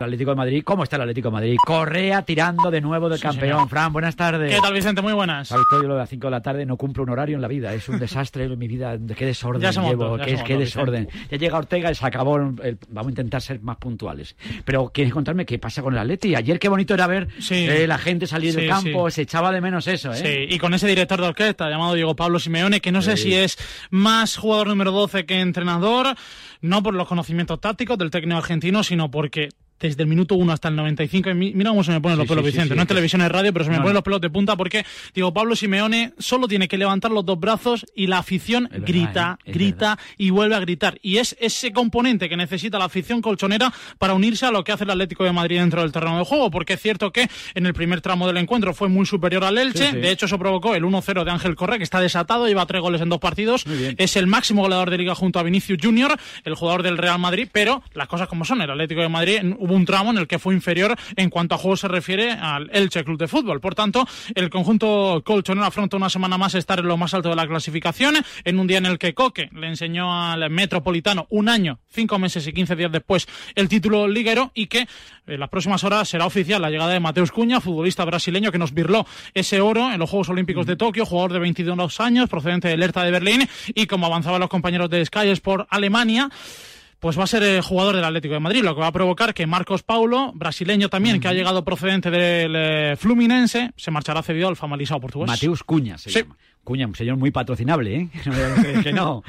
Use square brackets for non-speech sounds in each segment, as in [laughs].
El Atlético de Madrid, ¿cómo está el Atlético de Madrid? Correa tirando de nuevo del Sí, campeón. señor. Fran, buenas tardes. ¿Qué tal, Vicente? Muy buenas. Sabes todo, yo lo de las 5 de la tarde no cumplo un horario en la vida. Es un desastre en mi vida. Qué desorden Ya llevo. qué, desorden. Ya llega Ortega y se acabó. el- vamos a intentar ser más puntuales. Pero ¿quieres contarme qué pasa con el Atleti? Ayer qué bonito era ver Sí. eh, la gente salir del campo. Se echaba de menos eso, ¿eh? Sí, y con ese director de orquesta llamado Diego Pablo Simeone, que no sé si es más jugador número 12 que entrenador, no por los conocimientos tácticos del técnico argentino, sino porque desde el minuto 1 hasta el 95, y mi- mira cómo se me ponen los Sí, pelos, sí, Vicente, sí, no en televisión, es radio, pero se me No, ponen no. los pelos de punta porque Diego Pablo Simeone solo tiene que levantar los dos brazos y la afición Es verdad, grita, ¿eh? Grita y vuelve a gritar. Y es ese componente que necesita la afición colchonera para unirse a lo que hace el Atlético de Madrid dentro del terreno de juego, porque es cierto que en el primer tramo del encuentro fue muy superior al Elche, de hecho eso provocó el 1-0 de Ángel Correa, que está desatado, lleva tres goles en dos partidos, es el máximo goleador de liga junto a Vinicius Junior, el jugador del Real Madrid, pero las cosas como son, el Atlético de Madrid hubo un tramo en el que fue inferior en cuanto a juego se refiere al Elche Club de Fútbol. Por tanto, el conjunto colchonero afronta una semana más estar en lo más alto de la clasificación, en un día en el que Coque le enseñó al Metropolitano un año, cinco meses y quince días después el título liguero y que en las próximas horas será oficial la llegada de Mateus Cuña, futbolista brasileño que nos birló ese oro en los Juegos Olímpicos de Tokio, jugador de 22 años, procedente del Hertha de Berlín y como avanzaban los compañeros de Sky Sport Alemania, pues va a ser el jugador del Atlético de Madrid, lo que va a provocar que Marcos Paulo, brasileño también, que ha llegado procedente del eh, Fluminense, se marchará cedido al famalizado portugués. Mateus Cuña se Sí. llama. Cuña, un señor muy patrocinable, ¿eh? No [laughs] que, no.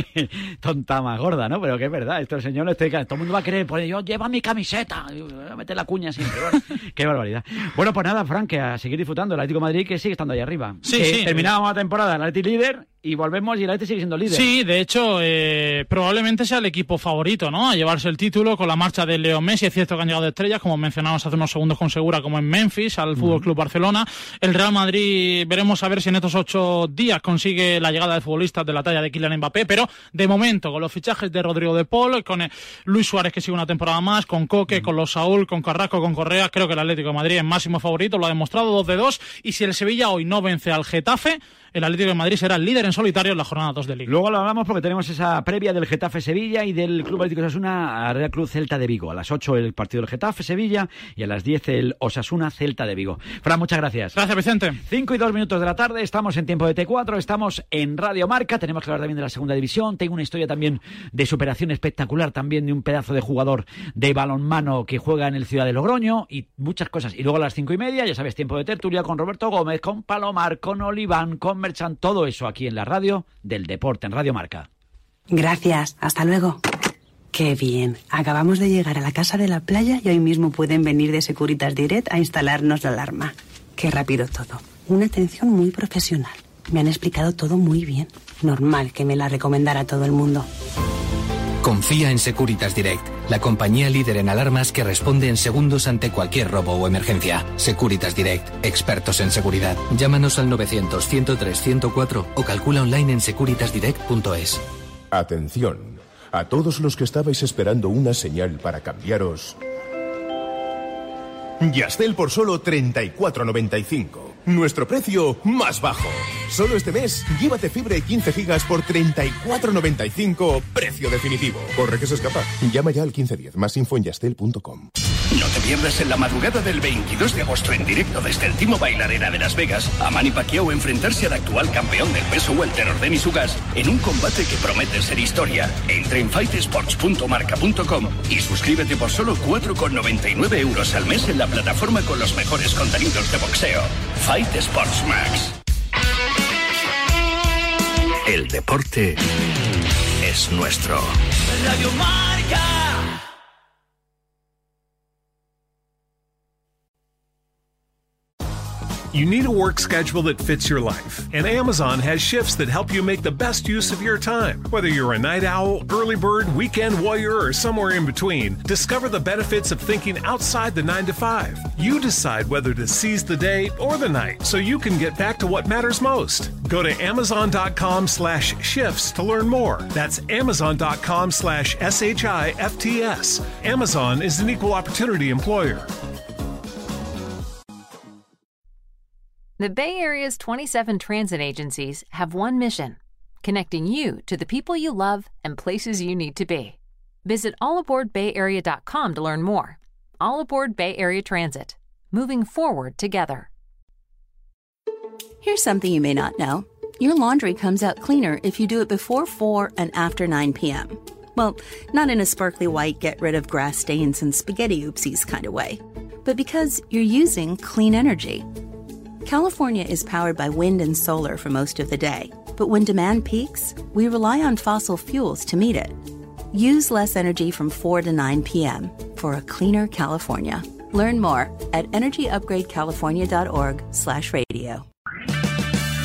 [laughs] Tonta más gorda, ¿no? Pero que es verdad, esto el señor estoy... Todo el mundo va a querer poner, yo, lleva mi camiseta. Voy a meter la cuña siempre. Bueno, [laughs] qué barbaridad. Bueno, pues nada, Frank, que a seguir disfrutando. El Atlético de Madrid que sigue estando ahí arriba. Sí, sí. Terminábamos la temporada, el Atlético líder, y volvemos y el Atlético sigue siendo líder. Sí, de hecho, eh, probablemente sea el equipo favorito, ¿no? A llevarse el título con la marcha de Leo Messi. Es cierto que han llegado estrellas, como mencionábamos hace unos segundos con Segura, como en Memphis, al Fútbol Club Barcelona. El Real Madrid, veremos a ver si en estos ocho días consigue la llegada de futbolistas de la talla de Kylian Mbappé, pero de momento, con los fichajes de Rodrigo de Paul, con eh, Luis Suárez, que sigue una temporada más, con Coque, con los Saúl, con Carrasco, con Correa, creo que el Atlético de Madrid es máximo favorito, lo ha demostrado dos de dos. Y si el Sevilla hoy no vence al Getafe, el Atlético de Madrid será el líder en solitario en la jornada 2 de Liga. Luego lo hablamos porque tenemos esa previa del Getafe Sevilla y del Club Atlético Osasuna a Real Cruz Celta de Vigo. A las 8 el partido del Getafe Sevilla y a las 10 el Osasuna Celta de Vigo. Fran, muchas gracias. Gracias, Vicente. 5 y 2 minutos de la tarde, estamos en tiempo de T4, estamos en Radio Marca, tenemos que hablar también de la segunda división, tengo una historia también de superación espectacular, también de un pedazo de jugador de balonmano que juega en el Ciudad de Logroño y muchas cosas. Y luego a las cinco y media, ya sabes, tiempo de tertulia con Roberto Gómez, con Palomar, con Oliván, con Merchan, todo eso aquí en la radio del deporte, en Radio Marca. Gracias, hasta luego. Qué bien. Acabamos de llegar a la casa de la playa y hoy mismo pueden venir de Securitas Direct a instalarnos la alarma. Qué rápido todo. Una atención muy profesional. Me han explicado todo muy bien. Normal que me la recomendara todo el mundo. Confía en Securitas Direct, la compañía líder en alarmas que responde en segundos ante cualquier robo o emergencia. Securitas Direct, expertos en seguridad. Llámanos al 900-103-104 o calcula online en securitasdirect.es. Atención. A todos los que estabais esperando una señal para cambiaros. Yastel por solo 34.95. Nuestro precio más bajo. Solo este mes, llévate fibra y 15 gigas por 34.95. Precio definitivo. Corre que se escapa. Llama ya al 1510. Más info en yastel.com. No te pierdas en la madrugada del 22 de agosto en directo desde el Timo Bailarera de Las Vegas a Manny Pacquiao enfrentarse al actual campeón del peso welter Denis Ugas en un combate que promete ser historia. Entra en fightsports.marca.com y suscríbete por solo 4,99 euros al mes en la plataforma con los mejores contenidos de boxeo. Fight Sports Max. El deporte es nuestro. You need a work schedule that fits your life, and Amazon has shifts that help you make the best use of your time. Whether you're a night owl, early bird, weekend warrior, or somewhere in between, discover the benefits of thinking outside the 9 to 5. You decide whether to seize the day or the night so you can get back to what matters most. Go to amazon.com slash shifts to learn more. That's amazon.com slash S-H-I-F-T-S. Amazon is an equal opportunity employer. The Bay Area's 27 transit agencies have one mission connecting you to the people you love and places you need to be. Visit allaboardbayarea.com to learn more. All aboard Bay Area Transit. Moving forward together. Here's something you may not know your laundry comes out cleaner if you do it before 4 and after 9 p.m. Well, not in a sparkly white, get rid of grass stains and spaghetti oopsies kind of way, but because you're using clean energy. California is powered by wind and solar for most of the day, but when demand peaks, we rely on fossil fuels to meet it. Use less energy from 4 to 9 p.m. for a cleaner California. Learn more at energyupgradecalifornia.org/radio.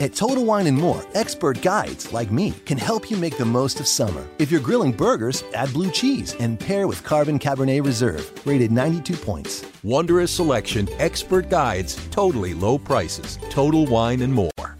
At Total Wine and More, expert guides like me can help you make the most of summer. If you're grilling burgers, add blue cheese and pair with Carbon Cabernet Reserve, rated 92 points. Wondrous selection, expert guides, totally low prices. Total Wine and More.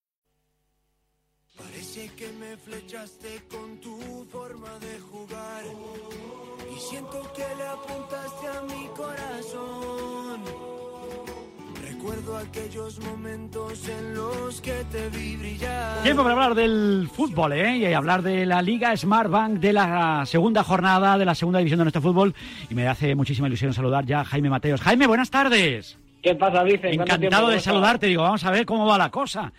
Con tu forma de jugar y siento que le apuntaste a mi corazón. Recuerdo aquellos momentos en los que te vi brillar. Tiempo para hablar del fútbol, ¿eh? Y hablar de la Liga Smart Bank de la segunda jornada de la segunda división de nuestro fútbol. Y me hace muchísima ilusión saludar ya a Jaime Mateos. Jaime, buenas tardes. ¿Qué pasa, Vicente? Encantado de saludarte. Digo, vamos a ver cómo va la cosa.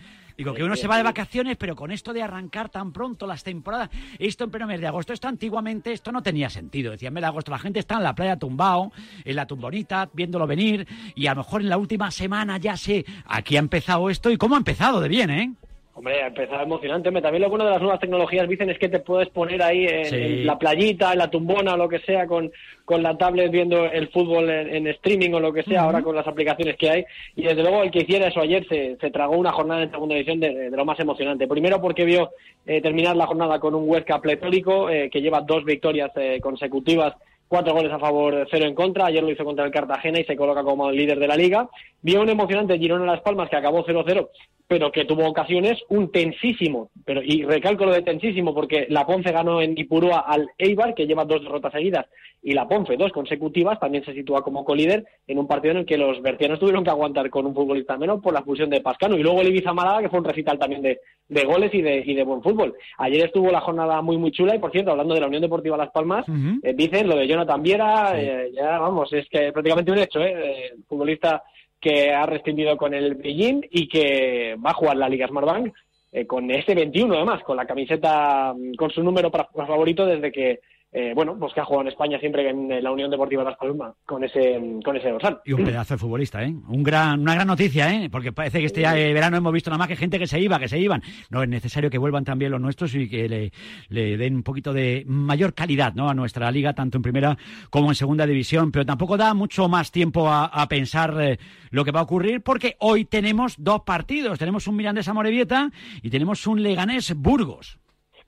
Digo, que uno se va de vacaciones, pero con esto de arrancar tan pronto las temporadas, esto en pleno mes de agosto, esto antiguamente, esto no tenía sentido. Decía, en mes de agosto la gente está en la playa tumbao, en la tumbonita, viéndolo venir, y a lo mejor en la última semana ya sé, aquí ha empezado esto y cómo ha empezado de bien, ¿eh? Hombre, ha empezado emocionante. Hombre, También lo bueno de las nuevas tecnologías, dicen, es que te puedes poner ahí en, Sí. en la playita, en la tumbona lo que sea, con, con la tablet viendo el fútbol en, en streaming o lo que sea, ahora con las aplicaciones que hay. Y desde luego el que hiciera eso ayer se, se tragó una jornada en segunda división de, de lo más emocionante. Primero porque vio eh, terminar la jornada con un Huesca pletórico eh, que lleva dos victorias eh, consecutivas cuatro goles a favor, cero en contra. Ayer lo hizo contra el Cartagena y se coloca como líder de la liga. Vio un emocionante Girona Las Palmas que acabó 0-0, pero que tuvo ocasiones, un tensísimo, pero y recalco lo de tensísimo porque la Ponce ganó en Ipurúa al Eibar, que lleva dos derrotas seguidas, y la Ponce dos consecutivas, también se sitúa como colíder en un partido en el que los bercianos tuvieron que aguantar con un futbolista menos por la expulsión de Pascano. Y luego el Ibiza Málaga, que fue un recital también de, de goles y de, y de buen fútbol. Ayer estuvo la jornada muy, muy chula y, por cierto, hablando de la Unión Deportiva Las Palmas, eh, dicen lo de Jonathan Viera, eh, ya vamos, es que prácticamente un hecho, ¿eh? Eh, futbolista que ha rescindido con el Beijing y que va a jugar la Liga Smartbank eh, con ese 21 además, con la camiseta, mm, con su número para para favorito desde que, eh, bueno, pues que ha jugado en España siempre en la Unión Deportiva Las Palmas con ese, con ese dorsal. Y un pedazo de futbolista, ¿eh? Un gran, una gran noticia, ¿eh? Porque parece que este eh, verano hemos visto nada más que gente que se iba, que se iban. No es necesario que vuelvan también los nuestros y que le, le den un poquito de mayor calidad, ¿no? A nuestra liga, tanto en primera como en segunda división. Pero tampoco da mucho más tiempo a, a pensar eh, lo que va a ocurrir, porque hoy tenemos dos partidos. Tenemos un Mirandés Amorebieta y tenemos un Leganés Burgos.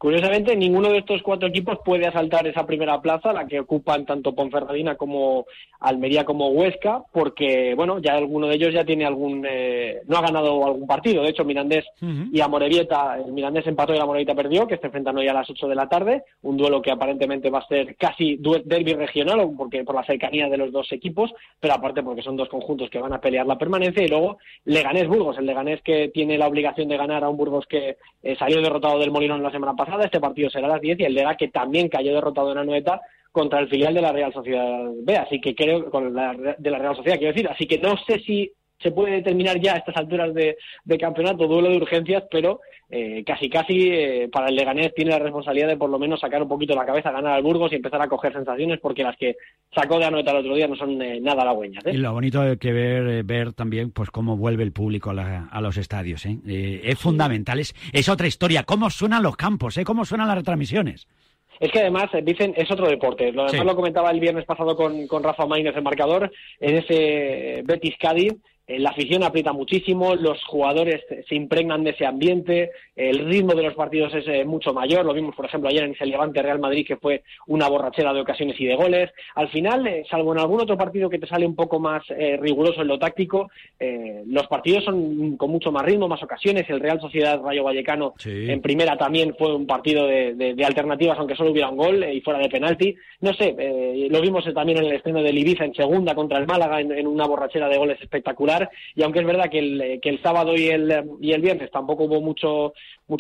Curiosamente, ninguno de estos cuatro equipos puede asaltar esa primera plaza, la que ocupan tanto Ponferradina como Almería como Huesca, porque, bueno, ya alguno de ellos ya tiene algún, eh, no ha ganado algún partido. De hecho, Mirandés y Amorebieta, el Mirandés empató y la Amorebieta perdió, que se enfrentan hoy a las 8 de la tarde, un duelo que aparentemente va a ser casi derby regional, porque por la cercanía de los dos equipos, pero aparte porque son dos conjuntos que van a pelear la permanencia, y luego Leganés Burgos, el Leganés que tiene la obligación de ganar a un Burgos que eh, salió derrotado del Molinón la semana pasada este partido será a las 10 y el Lega que también cayó derrotado en Anoeta contra el filial de la Real Sociedad B, así que creo con la, de la Real Sociedad, quiero decir, así que no sé si se puede determinar ya a estas alturas de, campeonato duelo de urgencias, pero eh, casi casi eh, para el Leganés tiene la responsabilidad de por lo menos sacar un poquito la cabeza, ganar al Burgos y empezar a coger sensaciones, porque las que sacó de Anoeta el otro día no son eh, nada halagüeñas. Y lo bonito que ver, ver también pues cómo vuelve el público a, los estadios. es fundamental, es, es, otra historia, cómo suenan los campos, cómo suenan las retransmisiones. Es que además, dicen, es otro deporte. Lo demás lo comentaba el viernes pasado con, con Rafa Maínez, el marcador, en ese Betis Cádiz. Eh, la afición aprieta muchísimo, los jugadores se impregnan de ese ambiente, el ritmo de los partidos es eh, mucho mayor, lo vimos por ejemplo ayer en ese Levante Real Madrid que fue una borrachera de ocasiones y de goles. Al final, eh, salvo en algún otro partido que te sale un poco más riguroso en lo táctico, los partidos son con mucho más ritmo, más ocasiones. El Real Sociedad Rayo Vallecano en primera también fue un partido de, alternativas, aunque solo hubiera un gol y fuera de penalti. No sé, lo vimos también en el estreno del Ibiza en segunda contra el Málaga en una borrachera de goles espectacular y aunque es verdad que el, el sábado y el, viernes tampoco hubo mucho,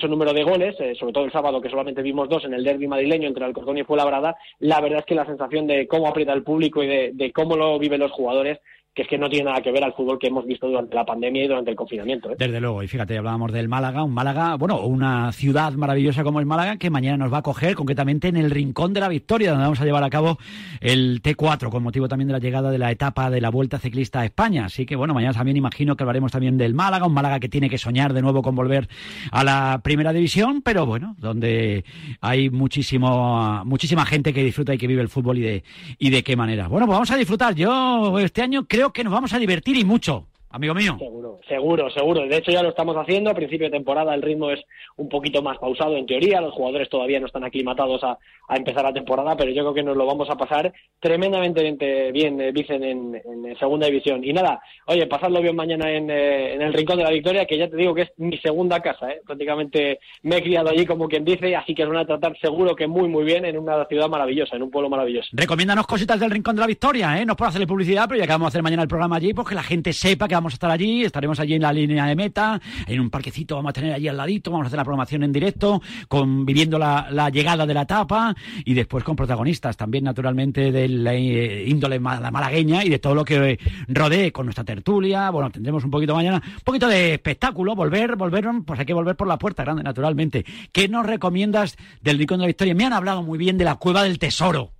número de goles, eh, sobre todo el sábado que solamente vimos dos en el derby madrileño entre Alcorcón y Fuenlabrada, la verdad es que la sensación de cómo aprieta el público y de cómo lo viven los jugadores que es que no tiene nada que ver al fútbol que hemos visto durante la pandemia y durante el confinamiento. ¿eh? Desde luego, y fíjate, hablábamos del Málaga, un Málaga, bueno, una ciudad maravillosa como es Málaga, que mañana nos va a coger concretamente en el Rincón de la Victoria, donde vamos a llevar a cabo el T4, con motivo también de la llegada de la etapa de la Vuelta Ciclista a España. Así que, bueno, mañana también imagino que hablaremos también del Málaga, un Málaga que tiene que soñar de nuevo con volver a la Primera División, pero bueno, donde hay muchísimo, muchísima gente que disfruta y que vive el fútbol y de, y de qué manera. Bueno, pues vamos a disfrutar. Yo este año creo que nos vamos a divertir y mucho amigo mío. Seguro, seguro, seguro. De hecho, ya lo estamos haciendo. A principio de temporada el ritmo es un poquito más pausado en teoría. Los jugadores todavía no están aclimatados a, empezar la temporada, pero yo creo que nos lo vamos a pasar tremendamente bien, eh, Vicen, en, segunda división. Y nada, oye, pasadlo bien mañana en, eh, en, el Rincón de la Victoria, que ya te digo que es mi segunda casa. ¿eh? Prácticamente me he criado allí, como quien dice, así que os van a tratar seguro que muy, muy bien en una ciudad maravillosa, en un pueblo maravilloso. Recomiéndanos cositas del Rincón de la Victoria, ¿eh? No puedo hacerle publicidad, pero ya que vamos a hacer mañana el programa allí, pues que la gente sepa que vamos a estar allí, estaremos allí en la línea de meta, en un parquecito vamos a tener allí al ladito, vamos a hacer la programación en directo, con, viviendo la, llegada de la etapa y después con protagonistas también naturalmente de la eh, índole malagueña y de todo lo que rodee con nuestra tertulia, bueno, tendremos un poquito mañana, un poquito de espectáculo, volver, volver, pues hay que volver por la puerta grande naturalmente. ¿Qué nos recomiendas del Rincón de la Victoria? Me han hablado muy bien de la Cueva del Tesoro.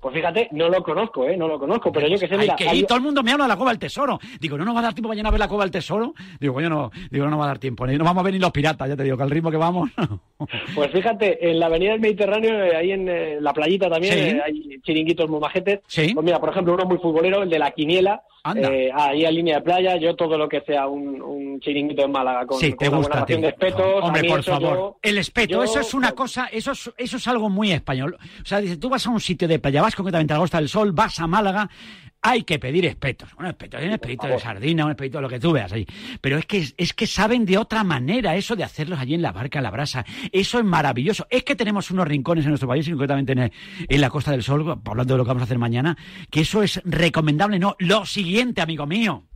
Pues fíjate, no lo conozco, ¿eh? No lo conozco, pero yo que sé, mira... que todo el mundo me habla de la Cueva del Tesoro. Digo, ¿no nos va a dar tiempo mañana a ver la Cueva del Tesoro? Digo, coño, no, digo, no nos va a dar tiempo. No vamos a venir los piratas, ya te digo, que al ritmo que vamos... pues fíjate, en la avenida del Mediterráneo, eh, ahí en eh, la playita también, eh, hay chiringuitos muy majetes. ¿Sí? Pues mira, por ejemplo, uno muy futbolero, el de la Quiniela, eh, ahí en línea de playa, yo todo lo que sea un, chiringuito en Málaga con, sí, te gusta, de espetos. Hombre, por favor. el espeto, eso es una cosa, eso es, eso es algo muy español. O sea, dice, tú vas a un sitio de playa, vas concretamente a la Costa del Sol, vas a Málaga hay que pedir espetos. Un espeto, un espetito de sardina, un espetito de lo que tú veas ahí. Pero es que, es que saben de otra manera eso de hacerlos allí en la barca, en la brasa. Eso es maravilloso. Es que tenemos unos rincones en nuestro país, y concretamente en, en la Costa del Sol, hablando de lo que vamos a hacer mañana, que eso es recomendable. No, lo siguiente, amigo mío.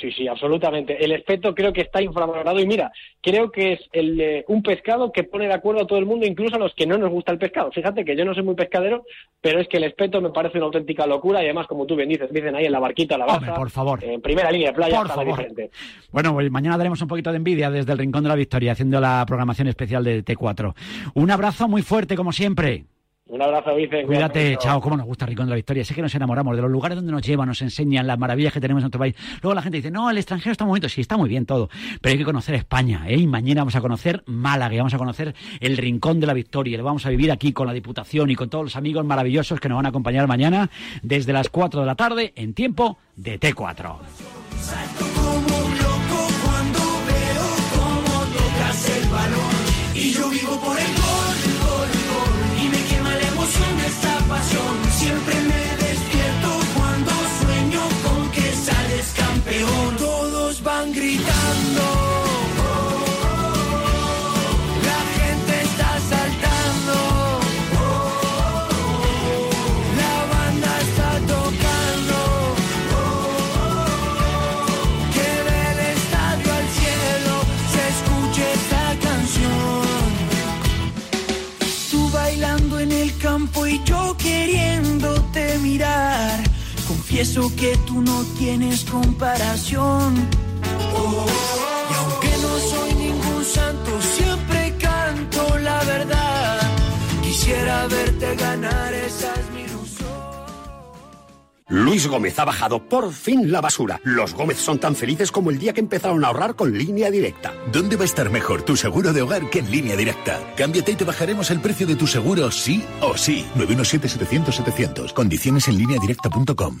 Sí, sí, absolutamente. El espeto creo que está infravalorado y mira, creo que es el, un pescado que pone de acuerdo a todo el mundo, incluso a los que no nos gusta el pescado. Fíjate que yo no soy muy pescadero, pero es que el espeto me parece una auténtica locura y además, como tú bien dices, dicen ahí en la barquita, la barca, por favor. en primera línea de playa, por favor. Bueno, pues mañana daremos un poquito de envidia desde el Rincón de la Victoria, haciendo la programación especial de T4. Un abrazo muy fuerte, como siempre. Un abrazo, Vicente. Cuídate, chao. Cómo nos gusta Rincón de la Victoria. Sé que nos enamoramos de los lugares donde nos llevan, nos enseñan las maravillas que tenemos en nuestro país. Luego la gente dice, no, el extranjero está muy bonito. Sí, está muy bien todo. Pero hay que conocer España. ¿eh? Y mañana vamos a conocer Málaga. Y vamos a conocer el Rincón de la Victoria. Lo vamos a vivir aquí con la Diputación y con todos los amigos maravillosos que nos van a acompañar mañana desde las 4 de la tarde en tiempo de T4. Confieso que tú no tienes comparación. Y aunque no soy ningún santo, siempre canto la verdad. Quisiera verte ganar, esa es mi ilusión. Luis Gómez ha bajado por fin la basura. Los Gómez son tan felices como el día que empezaron a ahorrar con línea directa. ¿Dónde va a estar mejor tu seguro de hogar que en línea directa? Cámbiate y te bajaremos el precio de tu seguro sí o sí. 917-700-700. Condiciones en línea directa.com.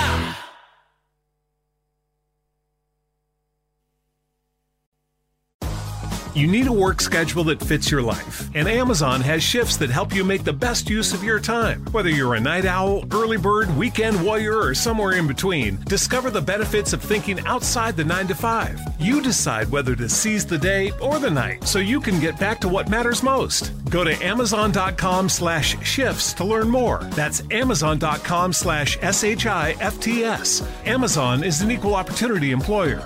You need a work schedule that fits your life, and Amazon has shifts that help you make the best use of your time. Whether you're a night owl, early bird, weekend warrior, or somewhere in between, discover the benefits of thinking outside the 9 to 5. You decide whether to seize the day or the night so you can get back to what matters most. Go to amazon.com slash shifts to learn more. That's amazon.com slash S-H-I-F-T-S. Amazon is an equal opportunity employer.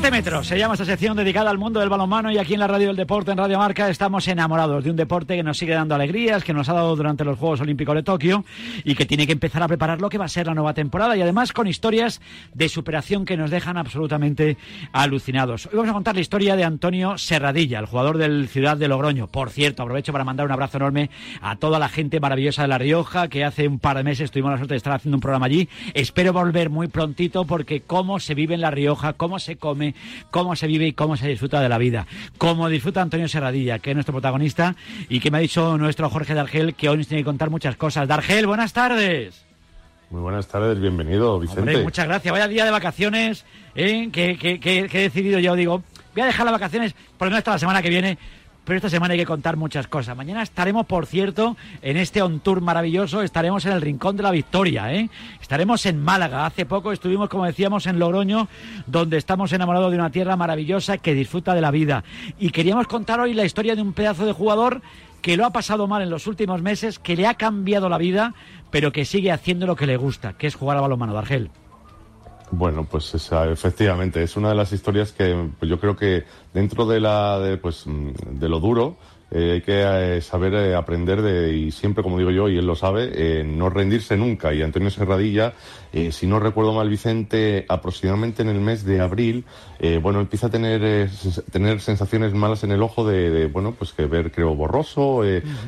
Siete metros se llama esta sección dedicada al mundo del balonmano y aquí en la radio del deporte, en Radio Marca, estamos enamorados de un deporte que nos sigue dando alegrías, que nos ha dado durante los Juegos Olímpicos de Tokio y que tiene que empezar a preparar lo que va a ser la nueva temporada y además con historias de superación que nos dejan absolutamente alucinados. Hoy vamos a contar la historia de Antonio Serradilla, el jugador del Ciudad de Logroño. Por cierto, aprovecho para mandar un abrazo enorme a toda la gente maravillosa de La Rioja, que hace un par de meses tuvimos la suerte de estar haciendo un programa allí. Espero volver muy prontito porque cómo se vive en La Rioja, cómo se come, cómo se vive y cómo se disfruta de la vida. Cómo disfruta Antonio Serradilla, que es nuestro protagonista y que me ha dicho nuestro Jorge Dargel que hoy nos tiene que contar muchas cosas. Dargel, buenas tardes. Muy buenas tardes, bienvenido, Vicente. Hombre, muchas gracias. Vaya día de vacaciones, ¿eh? que, que- que- que he decidido yo. Digo, voy a dejar las vacaciones porque no hasta la semana que viene. Pero esta semana hay que contar muchas cosas. Mañana estaremos, por cierto, en este on tour maravilloso. Estaremos en el Rincón de la Victoria, ¿eh? Estaremos en Málaga. Hace poco estuvimos, como decíamos, en Logroño, donde estamos enamorados de una tierra maravillosa que disfruta de la vida. Y queríamos contar hoy la historia de un pedazo de jugador que lo ha pasado mal en los últimos meses, que le ha cambiado la vida, pero que sigue haciendo lo que le gusta, que es jugar a balonmano, Dargel. Bueno, pues esa, efectivamente, es una de las historias que yo creo que dentro de, la, de, pues, mm, de lo duro eh, hay que eh, saber eh, aprender de, y siempre, como digo yo, y él lo sabe, no rendirse nunca. Y Antonio Serradilla, si no recuerdo mal, Vicente, aproximadamente en el mes de abril, bueno, empieza a tener, tener sensaciones malas en el ojo de, de, bueno, pues que ver, creo, borroso.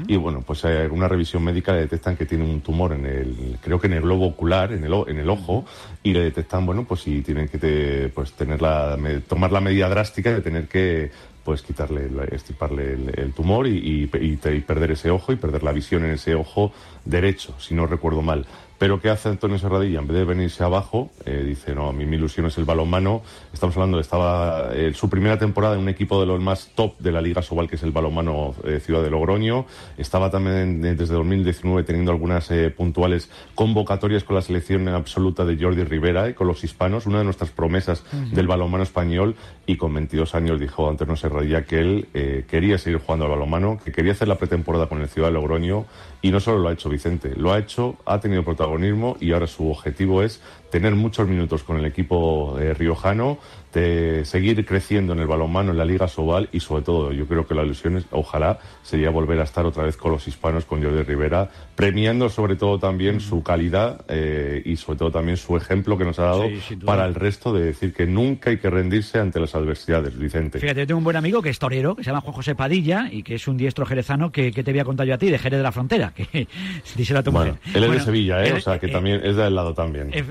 Y bueno, pues una revisión médica le detectan que tiene un tumor en el, creo que en el globo ocular, en el, en el ojo, y le detectan, bueno, pues si tienen que te- pues tener la, tomar la medida drástica de tener que pues quitarle, estiparle el, el tumor y, y, y perder ese ojo y perder la visión en ese ojo derecho, si no recuerdo mal. Pero ¿qué hace Antonio Serradilla? En vez de venirse abajo, eh, dice, no, a mí mi ilusión es el balonmano. Estamos hablando, estaba eh, su primera temporada en un equipo de los más top de la Liga Sobal, que es el balonmano eh, Ciudad de Logroño. Estaba también desde 2019 teniendo algunas puntuales convocatorias con la selección absoluta de Jordi Rivera y con los hispanos, una de nuestras promesas del balonmano español. Y con 22 años dijo Antonio Serradilla que él quería seguir jugando al balonmano, que quería hacer la pretemporada con el Ciudad de Logroño. Y no solo lo ha hecho Vicente, lo ha hecho, ha tenido protagonismo y ahora su objetivo es tener muchos minutos con el equipo eh, riojano, de seguir creciendo en el balonmano, en la Liga Sobal y sobre todo yo creo que la ilusión es, ojalá sería volver a estar otra vez con los hispanos, con Jordi Rivera, premiando sobre todo también su calidad eh, y sobre todo también su ejemplo que nos ha dado Sí, para el resto de decir que nunca hay que rendirse ante las adversidades, Vicente. Fíjate, yo tengo un buen amigo que es torero, que se llama Juan José Padilla y que es un diestro jerezano que, que te voy a contar yo a ti, de Jerez de la Frontera, [laughs] que díselo a tu Bueno, mujer. él es de Sevilla, ¿eh? o sea que eh, también es del lado también. Eh,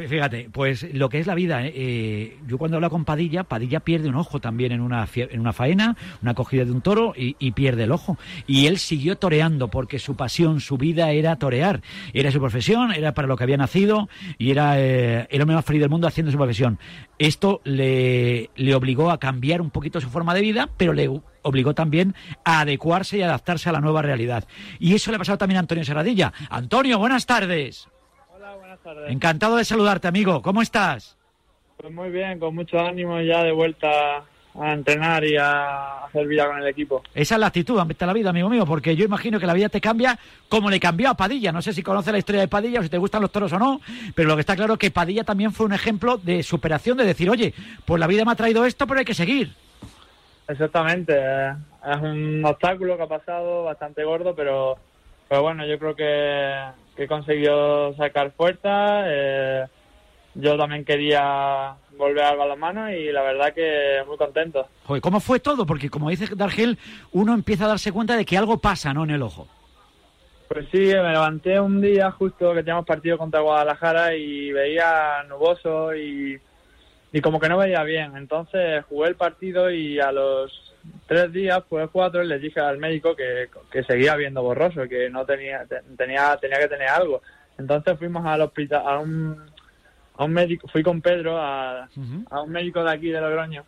pues lo que es la vida, ¿eh? Eh, yo cuando hablo con Padilla, Padilla pierde un ojo también en una, en una faena, una cogida de un toro y, y pierde el ojo. Y él siguió toreando porque su pasión, su vida era torear. Era su profesión, era para lo que había nacido y era eh, el hombre más feliz del mundo haciendo su profesión. Esto le, le obligó a cambiar un poquito su forma de vida, pero le obligó también a adecuarse y adaptarse a la nueva realidad. Y eso le ha pasado también a Antonio Serradilla. Antonio, buenas tardes. Buenas tardes. Encantado de saludarte, amigo. ¿Cómo estás? Pues muy bien, con mucho ánimo ya de vuelta a entrenar y a hacer vida con el equipo. Esa es la actitud ante la vida, amigo mío, porque yo imagino que la vida te cambia como le cambió a Padilla. No sé si conoces la historia de Padilla o si te gustan los toros o no, pero lo que está claro es que Padilla también fue un ejemplo de superación, de decir, oye, pues la vida me ha traído esto, pero hay que seguir. Exactamente, eh, es un obstáculo que ha pasado bastante gordo, pero, pero bueno, yo creo que, que he conseguido sacar fuerza. eh, yo también quería volver al balonmano y la verdad que muy contento. Joder, ¿cómo fue todo? Porque como dice Dargel, uno empieza a darse cuenta de que algo pasa, ¿no? En el ojo. Pues sí, me levanté un día justo que teníamos partido contra Guadalajara y veía nuboso y, y como que no veía bien. Entonces jugué el partido y a los tres días, pues cuatro, les dije al médico que, que seguía viendo borroso, que no tenía, te- tenía, tenía que tener algo. Entonces fuimos al hospital, a un, a un médico, fui con Pedro a, a un médico de aquí de Logroño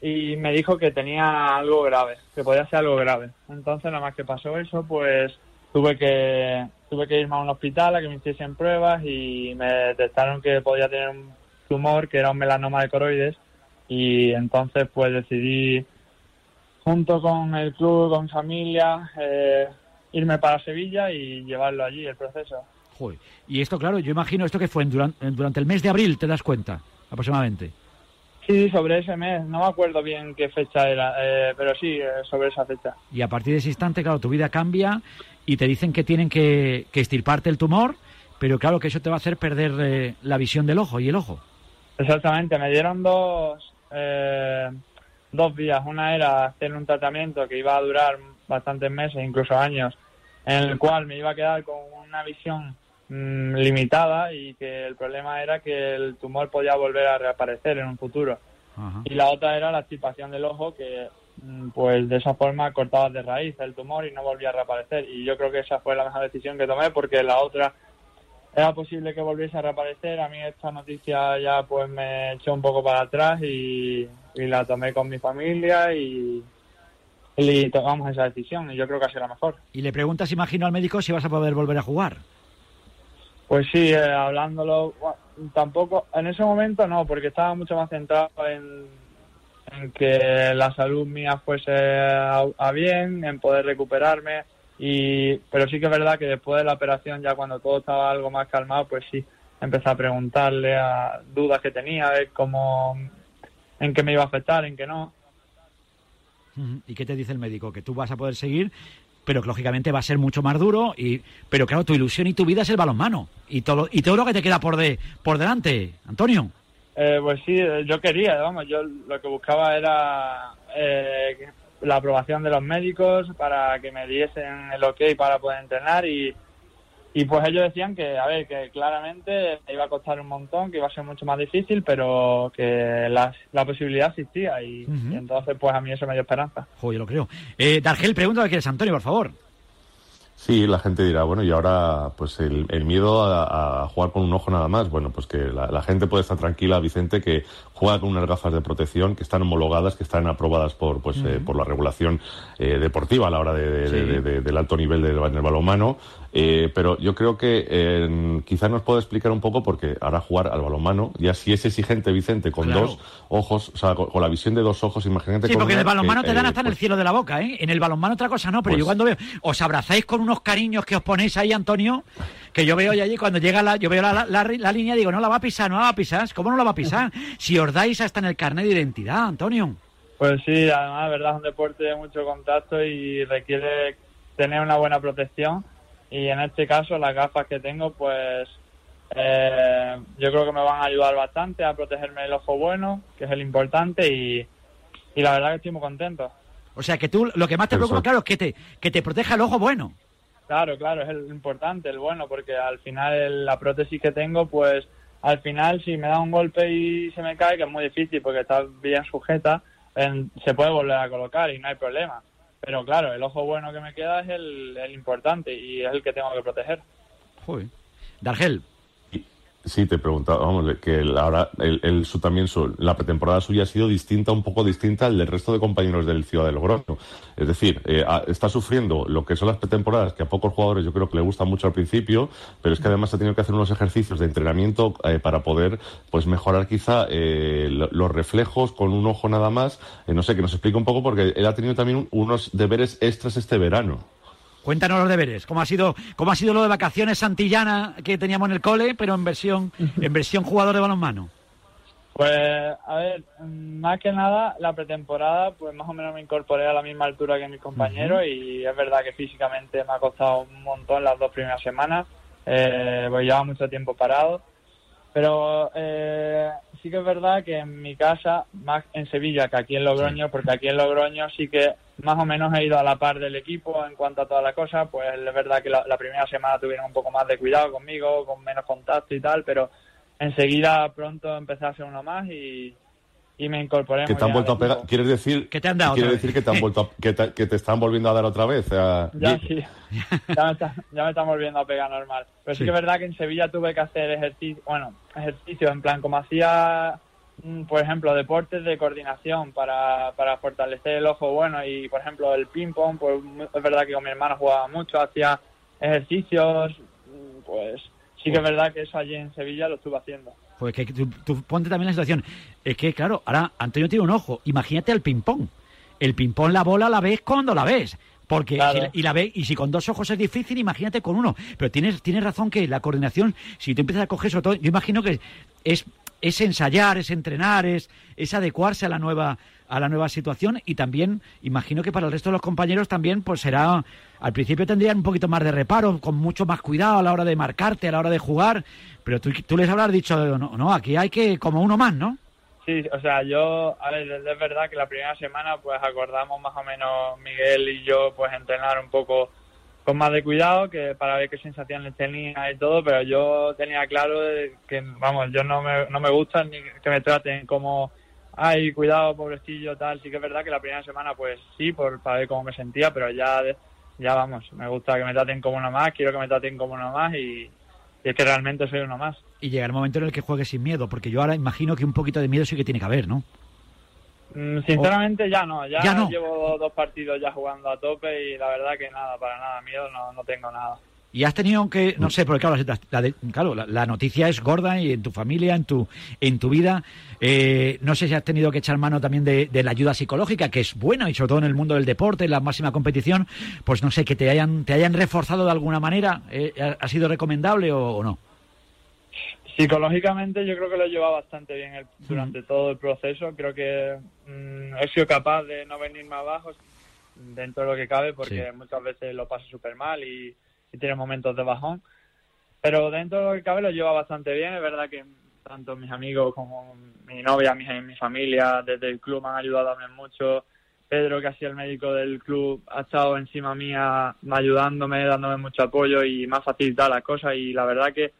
y me dijo que tenía algo grave, que podía ser algo grave. Entonces, nada más que pasó eso, pues tuve que tuve que irme a un hospital a que me hiciesen pruebas y me detectaron que podía tener un tumor que era un melanoma de coroides y entonces pues decidí junto con el club, con familia, eh, irme para Sevilla y llevarlo allí el proceso. Joder. Y esto, claro, yo imagino esto que fue en duran- en- durante el mes de abril, ¿te das cuenta? Aproximadamente. Sí, sobre ese mes, no me acuerdo bien qué fecha era, eh, pero sí, eh, sobre esa fecha. Y a partir de ese instante, claro, tu vida cambia y te dicen que tienen que, que extirparte el tumor, pero claro que eso te va a hacer perder eh, la visión del ojo y el ojo. Exactamente, me dieron dos, eh, dos vías. Una era hacer un tratamiento que iba a durar bastantes meses, incluso años, en el cual me iba a quedar con una visión mm, limitada y que el problema era que el tumor podía volver a reaparecer en un futuro. Y la otra era la extirpación del ojo que mm, pues de esa forma cortabas de raíz el tumor y no volvía a reaparecer. Y yo creo que esa fue la mejor decisión que tomé porque la otra era posible que volviese a reaparecer. A mí esta noticia ya pues me echó un poco para atrás y, y la tomé con mi familia y, y tomamos esa decisión y yo creo que ha sido la mejor. Y le preguntas, imagino, al médico si vas a poder volver a jugar. Pues sí, eh, hablándolo, bueno, tampoco, en ese momento no, porque estaba mucho más centrado en, en que la salud mía fuese a, a bien, en poder recuperarme, y pero sí que es verdad que después de la operación, ya cuando todo estaba algo más calmado, pues sí, empecé a preguntarle a dudas que tenía, de cómo, en qué me iba a afectar, en qué no. ¿Y qué te dice el médico? Que tú vas a poder seguir, pero que lógicamente va a ser mucho más duro. Y, pero claro, tu ilusión y tu vida es el balonmano. Y todo, y todo lo que te queda por, de, por delante, Antonio. Eh, pues sí, eh, yo quería, vamos, yo lo que buscaba era eh, la aprobación de los médicos para que me diesen el ok para poder entrenar y, y pues ellos decían que, a ver, que claramente iba a costar un montón, que iba a ser mucho más difícil, pero que la, la posibilidad existía y, entonces pues a mí eso me dio esperanza. Joder, lo creo. Eh, Dargel, pregunta que quieres, Antonio, por favor. Sí, la gente dirá, bueno, y ahora, pues el, el miedo a, a jugar con un ojo nada más. Bueno, pues que la, la gente puede estar tranquila, Vicente, que juega con unas gafas de protección que están homologadas, que están aprobadas por, pues, eh, por la regulación eh, deportiva a la hora de, de- Sí. de- de- del alto nivel del, del balonmano. Eh, pero yo creo que eh, quizás nos pueda explicar un poco, porque ahora jugar al balonmano, ya si es exigente, Vicente, con Claro. dos ojos, o sea, con, con la visión de dos ojos, imagínate Sí, porque en el balonmano que, te dan eh, hasta en el pues, cielo de la boca, ¿eh? En el balonmano otra cosa no, pero yo Pues- cuando veo, os abrazáis con unos cariños que os ponéis ahí, Antonio, que yo veo allí cuando llega la, yo veo la, la, la- la línea, digo, no la va a pisar, no la va a pisar, ¿cómo no la va a pisar? Si os dais hasta en el carnet de identidad, Antonio. Pues sí, además, de verdad, es un deporte de mucho contacto y requiere tener una buena protección. Y en este caso, las gafas que tengo, pues eh, yo creo que me van a ayudar bastante a protegerme el ojo bueno, que es el importante, y, y la verdad que estoy muy contento. O sea, que tú lo que más te preocupa, claro, es que te, que te proteja el ojo bueno. Claro, claro, es el importante, el bueno, porque al final el- la prótesis que tengo, pues al final si me da un golpe y se me cae, que es muy difícil porque está bien sujeta, en- se puede volver a colocar y no hay problema. Pero claro, el ojo bueno que me queda es el, importante y es el que tengo que proteger. Joder. Dargel. Sí, te preguntaba, vamos, que ahora el, el- su, también su- la pretemporada suya ha sido distinta, un poco distinta al del resto de compañeros del Ciudad de Logroño. Es decir, eh, está sufriendo lo que son las pretemporadas, que a pocos jugadores yo creo que le gusta mucho al principio, pero es que además ha tenido que hacer unos ejercicios de entrenamiento eh, para poder pues mejorar quizá eh, lo- los reflejos con un ojo nada más. Eh, no sé, que nos explique un poco, porque él ha tenido también un- unos deberes extras este verano. Cuéntanos los deberes, cómo ha sido, cómo ha sido lo de vacaciones santillana que teníamos en el cole, pero en versión, en versión jugador de balonmano. Pues, a ver, mm, más que nada, la pretemporada, pues más o menos me incorporé a la misma altura que mis compañeros y es verdad que físicamente me ha costado un montón las dos primeras semanas, eh, pues llevaba mucho tiempo parado, pero eh, sí que es verdad que en mi casa, más en Sevilla que aquí en Logroño, porque aquí en Logroño sí que más o menos he ido a la par del equipo en cuanto a todas las cosas, pues es verdad que la, la primera semana tuvieron un poco más de cuidado conmigo, con menos contacto y tal, pero enseguida pronto empecé a hacer uno más y, y me incorporé. Que te han bien vuelto al a pegar, equipo. ¿quieres decir? Que te han dado Quiere otra decir vez. que te han vuelto a- que, te, que te están volviendo a dar otra vez. [laughs] Ya sí, ya me, está, ya me están volviendo a pegar normal. Pero sí. Sí. que es verdad que en Sevilla tuve que hacer ejercicio, bueno, ejercicios en plan como hacía, mm, por ejemplo, deportes de coordinación para, para fortalecer el ojo bueno y, por ejemplo, el ping pong, pues es verdad que con mi hermano jugaba mucho, hacía ejercicios, mm, pues sí que es verdad que eso allí en Sevilla lo estuve haciendo. Pues que tú, tú ponte también la situación. Es que, claro, ahora Antonio tiene un ojo. Imagínate el ping-pong. El ping-pong, la bola la ves cuando la ves. Porque Claro. si- y la ves, y si con dos ojos es difícil, imagínate con uno. Pero tienes, tienes razón que la coordinación, si tú empiezas a coger sobre todo, yo imagino que es, es ensayar, es entrenar, es, es adecuarse a la nueva, a la nueva situación y también imagino que para el resto de los compañeros también pues será al principio tendrían un poquito más de reparo, con mucho más cuidado a la hora de marcarte, a la hora de jugar, pero tú, tú les habrás dicho, no, no, aquí hay que como uno más, ¿no? Sí, o sea, yo, a ver, es verdad que la primera semana pues acordamos más o menos Miguel y yo pues entrenar un poco con más de cuidado que para ver qué sensaciones tenía y todo, pero yo tenía claro que, vamos, yo no me, no me gusta ni que me traten como, ay, cuidado, pobrecillo, tal. Sí que es verdad que la primera semana pues sí, por, para ver cómo me sentía, pero ya, ya vamos, me gusta que me traten como uno más, quiero que me traten como uno más y, y es que realmente soy uno más. Y llegar el momento en el que juegues sin miedo, porque yo ahora imagino que un poquito de miedo sí que tiene que haber, ¿no? Mm, Sinceramente ya no, ya, Ya no. llevo dos partidos ya jugando a tope y la verdad que nada, para nada, miedo no, no tengo nada. Y has tenido que, no sé, porque claro, la, la de- claro, la, la noticia es gorda y en tu familia, en tu, en tu vida. Eh, no sé si has tenido que echar mano también de, de la ayuda psicológica, que es buena y sobre todo en el mundo del deporte, en la máxima competición. Pues no sé, que te hayan, te hayan reforzado de alguna manera. Eh, ¿ha, sido recomendable o, o no? Psicológicamente yo creo que lo he llevado bastante bien el- durante todo el proceso. Creo que mm, he sido capaz de no venirme abajo dentro de lo que cabe porque Sí. muchas veces lo paso súper mal y, y tiene momentos de bajón. Pero dentro de lo que cabe lo lleva bastante bien. Es verdad que tanto mis amigos como mi novia, mi, mi familia desde el club me han ayudado también mucho. Pedro, que ha sido el médico del club, ha estado encima mía ayudándome, dándome mucho apoyo y me ha facilitado las cosas y la verdad que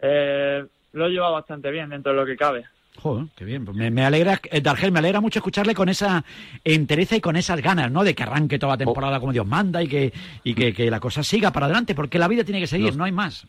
eh, lo he llevado bastante bien dentro de lo que cabe. Joder, qué bien. Me, me alegra, eh, Dargel, me alegra mucho escucharle con esa entereza y con esas ganas, ¿no? De que arranque toda la temporada como Dios manda y que, y que, que la cosa siga para adelante, porque la vida tiene que seguir, Los- no hay más.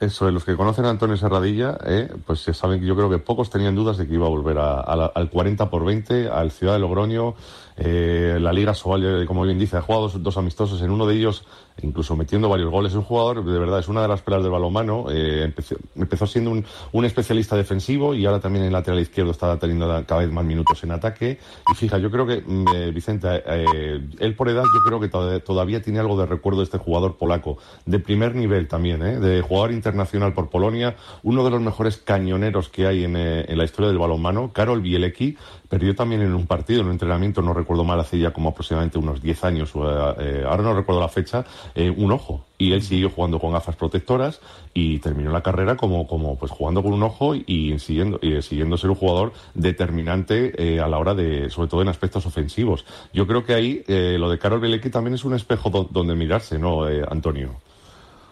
Eso, los que conocen a Antonio Serradilla, eh, pues se saben que yo creo que pocos tenían dudas de que iba a volver a- a la- al 40 por 20, al Ciudad de Logroño, eh, la Liga Sobal, eh, como bien dice, ha jugado dos, dos amistosos, en uno de ellos incluso metiendo varios goles. Es un jugador, de verdad, es una de las pelas del balonmano. Eh, empezó, empezó siendo un, especialista defensivo y ahora también en lateral izquierdo está teniendo cada vez más minutos en ataque. Y fija, yo creo que, mm, eh, Vicente, eh, él por edad, yo creo que tod- todavía tiene algo de recuerdo de este jugador polaco, de primer nivel también, ¿eh? de jugador internacional por Polonia, uno de los mejores cañoneros que hay en, la historia del balonmano, Karol Bielecki, perdió también en un partido, en un entrenamiento, no recuerdo mal, hace ya como aproximadamente unos 10 años, ahora no recuerdo la fecha, eh, un ojo. Y él siguió jugando con gafas protectoras y terminó la carrera como, como pues jugando con un ojo y siguiendo, y siguiendo ser un jugador determinante eh, a la hora de, sobre todo en aspectos ofensivos. Yo creo que ahí eh, lo de Karol Bielecki también es un espejo do- donde mirarse, ¿no, eh, Antonio?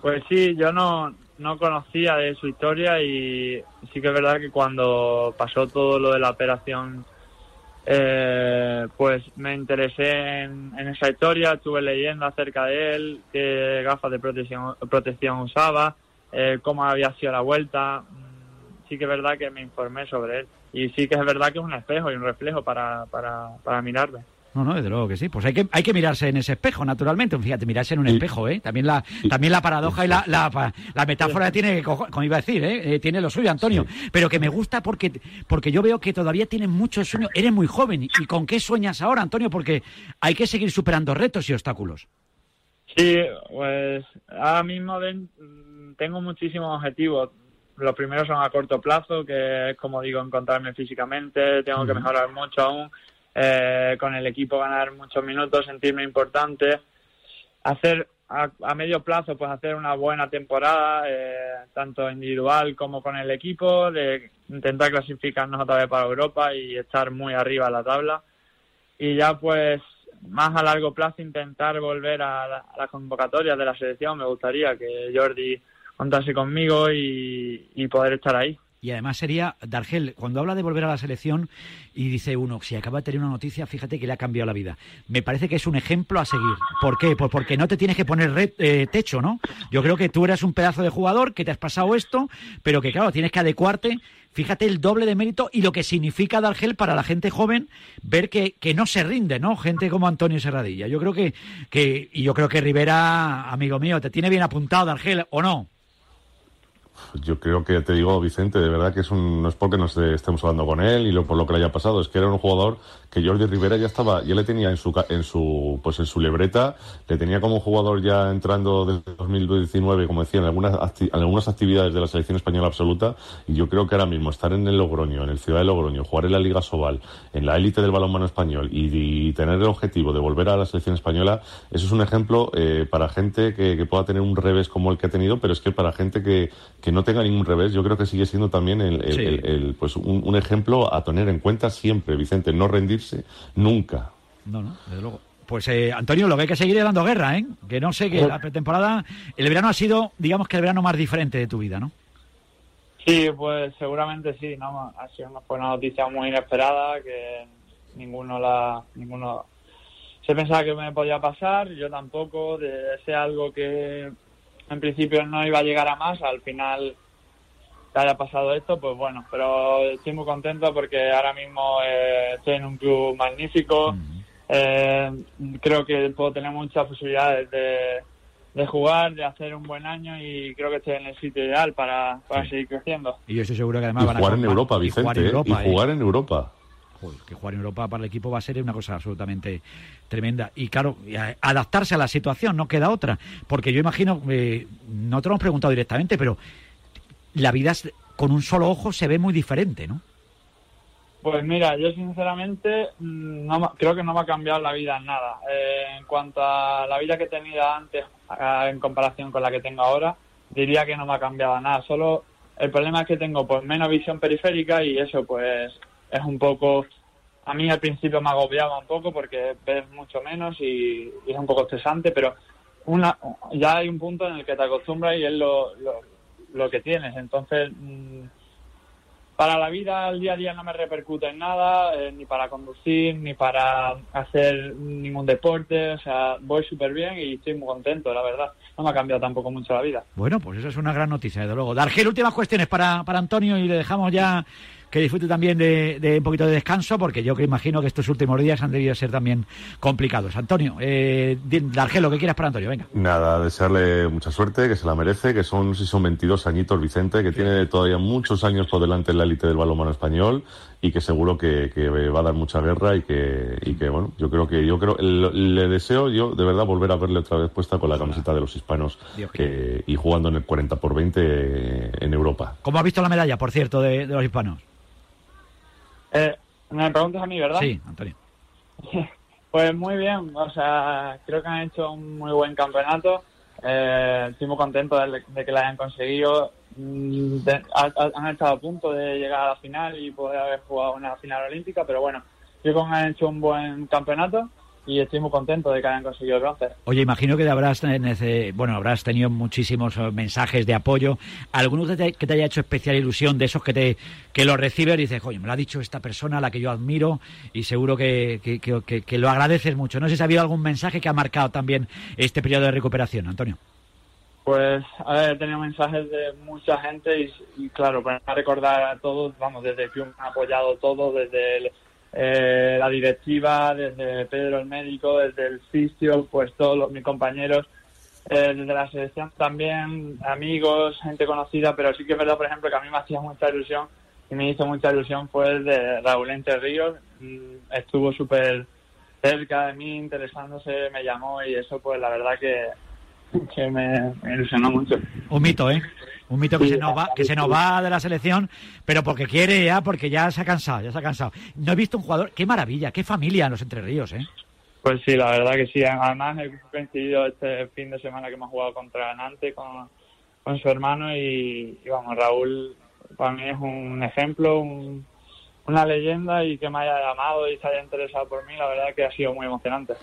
Pues sí, yo no, no conocía de su historia y sí que es verdad que cuando pasó todo lo de la operación, eh, pues me interesé en, esa historia, estuve leyendo acerca de él, qué gafas de protección, protección usaba, eh, cómo había sido la vuelta. Mm, Sí que es verdad que me informé sobre él y sí que es verdad que es un espejo y un reflejo para, para, para mirarme. No, no, desde luego que sí. Pues hay que, hay que mirarse en ese espejo, naturalmente. Fíjate, mirarse en un espejo, ¿eh? También la, también la paradoja y la, la, la metáfora tiene, como iba a decir, ¿eh? Eh, tiene lo suyo, Antonio. Pero que me gusta porque, porque yo veo que todavía tienes muchos sueños. Eres muy joven. ¿Y con qué sueñas ahora, Antonio? Porque hay que seguir superando retos y obstáculos. Sí, pues ahora mismo ven, mm, tengo muchísimos objetivos. Los primeros son a corto plazo, que es como digo, encontrarme físicamente, tengo que mejorar mucho aún, eh, con el equipo ganar muchos minutos, sentirme importante, hacer a, a medio plazo, pues hacer una buena temporada, eh, tanto individual como con el equipo, de intentar clasificarnos otra vez para Europa y estar muy arriba en la tabla y ya pues más a largo plazo intentar volver a, la- a las convocatorias de la selección. Me gustaría que Jordi contase conmigo y poder estar ahí. Y además sería, Dargel, cuando habla de volver a la selección y dice uno, si acaba de tener una noticia, fíjate que le ha cambiado la vida. Me parece que es un ejemplo a seguir. ¿Por qué? Pues porque no te tienes que poner red- eh, techo, ¿no? Yo creo que tú eres un pedazo de jugador, que te has pasado esto, pero que claro, tienes que adecuarte. Fíjate el doble de mérito y lo que significa Dargel para la gente joven ver que, que no se rinde, ¿no? Gente como Antonio Serradilla. Yo creo que, que, y yo creo que Rivera, amigo mío, te tiene bien apuntado, Dargel, ¿o no? Yo creo que te digo, Vicente, de verdad que es un, no es porque nos estemos hablando con él y lo, por lo que le haya pasado, es que era un jugador que Jordi Rivera ya estaba, ya le tenía en su, en su, pues en su libreta, le tenía como jugador ya entrando desde 2019, como decía, en algunas, acti- en algunas actividades de la selección española absoluta, y yo creo que ahora mismo estar en el Logroño, en el Ciudad de Logroño, jugar en la Liga Sobal, en la élite del balonmano español y, y tener el objetivo de volver a la selección española, eso es un ejemplo eh, para gente que, que pueda tener un revés como el que ha tenido, pero es que para gente que, que no tenga ningún revés, yo creo que sigue siendo también el, el- Sí. el- el, pues un, un ejemplo a tener en cuenta siempre, Vicente, no rendirse nunca. No, no, desde luego. Pues eh, Antonio, lo que hay que seguir es dando guerra, ¿eh? Que no sé, que la pretemporada, el verano ha sido, digamos que el verano más diferente de tu vida, ¿no? Sí, pues seguramente sí, ¿no? Ha sido una, fue una noticia muy inesperada que ninguno la, ninguno se pensaba que me podía pasar, yo tampoco, de ser algo que en principio no iba a llegar a más, al final que haya pasado esto, pues bueno, pero estoy muy contento porque ahora mismo eh, estoy en un club magnífico, eh, creo que puedo tener muchas posibilidades de, de jugar, de hacer un buen año y creo que estoy en el sitio ideal para, para seguir creciendo. Y yo estoy seguro que además Y van a jugar en van- Europa, y Vicente, jugar en ¿eh? Europa, y ¿eh? jugar en Europa. Joder, que jugar en Europa para el equipo va a ser una cosa absolutamente tremenda. Y claro, y a- adaptarse a la situación, no queda otra. Porque yo imagino, eh, no te lo hemos preguntado directamente, pero la vida con un solo ojo se ve muy diferente, ¿no? Pues mira, yo sinceramente mm, no, creo que no me ha cambiado la vida en nada. Eh, en cuanto a la vida que tenía antes en comparación con la que tengo ahora, diría que no me ha cambiado nada. Solo el problema es que tengo pues menos visión periférica y eso pues es un poco a mí al principio me agobiaba un poco porque ves mucho menos y, es un poco estresante, pero ya hay un punto en el que te acostumbras y es lo, lo, lo que tienes. Entonces, mm, para la vida, el día a día no me repercute en nada, eh, ni para conducir, ni para hacer ningún deporte. O sea, voy súper bien y estoy muy contento, la verdad. No me ha cambiado tampoco mucho la vida. Bueno, pues eso es una gran noticia, desde luego. Dargel, últimas cuestiones para, para Antonio y le dejamos ya que disfrute también de, de un poquito de descanso, porque yo que imagino que estos últimos días han debido ser también complicados. Antonio, eh, Dargel, lo que quieras para Antonio, venga. Nada, desearle mucha suerte, que se la merece, que son, si son 22 añitos Vicente, que tiene todavía muchos años por delante en la élite del balonmano español y que seguro que, que va a dar mucha guerra y que, y que bueno, yo creo que, yo creo, le, le deseo yo de verdad volver a verle otra vez puesta con la camiseta de los hispanos eh, y jugando en el 40 por 20 en Europa. ¿Cómo has visto la medalla, por cierto, de, de los hispanos? Eh, me preguntas a mí, ¿verdad? Sí, Antonio. [laughs] Pues muy bien, o sea, creo que han hecho un muy buen campeonato. Eh, estoy muy contento de, de que la hayan conseguido. Mm, de- han estado a punto de llegar a la final y poder haber jugado una final olímpica, pero bueno, creo que han hecho un buen campeonato y estoy muy contento de que hayan conseguido el bronce. Oye, imagino que habrás, bueno, habrás tenido muchísimos eh, mensajes de apoyo. ¿Alguno que te, que te haya hecho especial ilusión de esos que te que lo recibes y dices, oye, me lo ha dicho esta persona a la que yo admiro y seguro que, que, que- que- que lo agradeces mucho? No sé si ha habido algún mensaje que ha marcado también este periodo de recuperación, Antonio. Pues, a ver, he tenido mensajes de mucha gente y, y claro, para recordar a todos, vamos, desde club me han apoyado todo, desde el- eh, la directiva, desde Pedro el médico, desde el fisio, pues todos los- mis compañeros, eh, desde la selección también, amigos, gente conocida, pero sí que es verdad, por ejemplo, que a mí me hacía mucha ilusión y me hizo mucha ilusión fue el de Raúl Entre Ríos, Mm, estuvo súper cerca de mí, interesándose, me llamó y eso pues la verdad que, que me, me ilusionó mucho. Un mito, ¿eh? Un mito que Sí, se nos va, que se nos va de la selección, pero porque quiere ya, porque ya se ha cansado, ya se ha cansado. No he visto un jugador, qué maravilla, qué familia en los Entre Ríos, ¿eh? Pues sí, la verdad que sí. Además, he coincidido este fin de semana que hemos jugado contra Nantes con, con su hermano y, y, vamos, Raúl para mí es un ejemplo, un- una leyenda y que me haya llamado y se haya interesado por mí, la verdad que ha sido muy emocionante.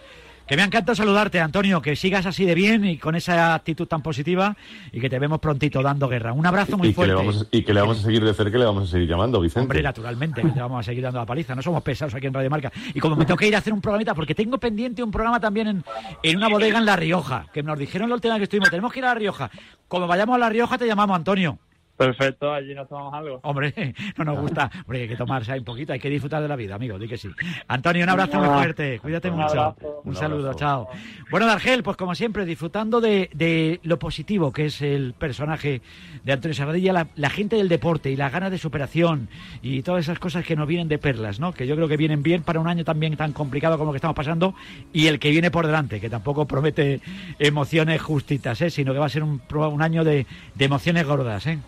Que me encanta saludarte, Antonio, que sigas así de bien y con esa actitud tan positiva y que te vemos prontito dando guerra. Un abrazo muy y, que le fuerte. vamos, a- y que le vamos a seguir de cerca y le vamos a seguir llamando, Vicente. Hombre, naturalmente, que te vamos a seguir dando la paliza. No somos pesados aquí en Radio Marca. Y como me tengo que ir a hacer un programita, porque tengo pendiente un programa también en, en una bodega en La Rioja, que nos dijeron la última vez que estuvimos, tenemos que ir a La Rioja. Como vayamos a La Rioja, te llamamos, Antonio. Perfecto, allí nos tomamos algo. Hombre, [laughs] no nos gusta. Hombre, hay que tomarse ahí un poquito, hay que disfrutar de la vida, amigo, di que sí. Antonio, un abrazo muy Ah, fuerte, cuídate un mucho. abrazo. Un Un saludo, abrazo. chao. Bueno, Dargel, pues como siempre, disfrutando de, de lo positivo que es el personaje de Antonio Sabadilla, la, la gente del deporte y las ganas de superación y todas esas cosas que nos vienen de perlas, ¿no? Que yo creo que vienen bien para un año también tan complicado como el que estamos pasando y el que viene por delante, que tampoco promete emociones justitas, ¿eh? Sino que va a ser un, un año de, de emociones gordas, ¿eh?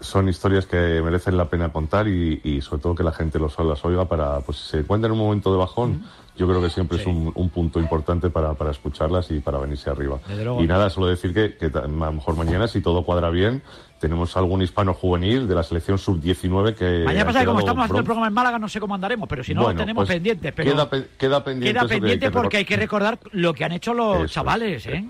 Son historias que merecen la pena contar y, y sobre todo que la gente los, las oiga para, pues si se encuentra en un momento de bajón, yo creo que siempre es un, un punto importante para, para escucharlas y para venirse arriba. Y nada, solo decir que, que a lo mejor mañana, si todo cuadra bien, tenemos algún hispano juvenil de la selección sub-19 que... Mañana pasa que como estamos haciendo el programa en Málaga, no sé cómo andaremos, pero si no, Bueno, lo tenemos pues pendiente. Pero queda, pe- queda pendiente, queda eso que hay pendiente que porque hay que recordar lo que han hecho los Eso chavales, ¿eh?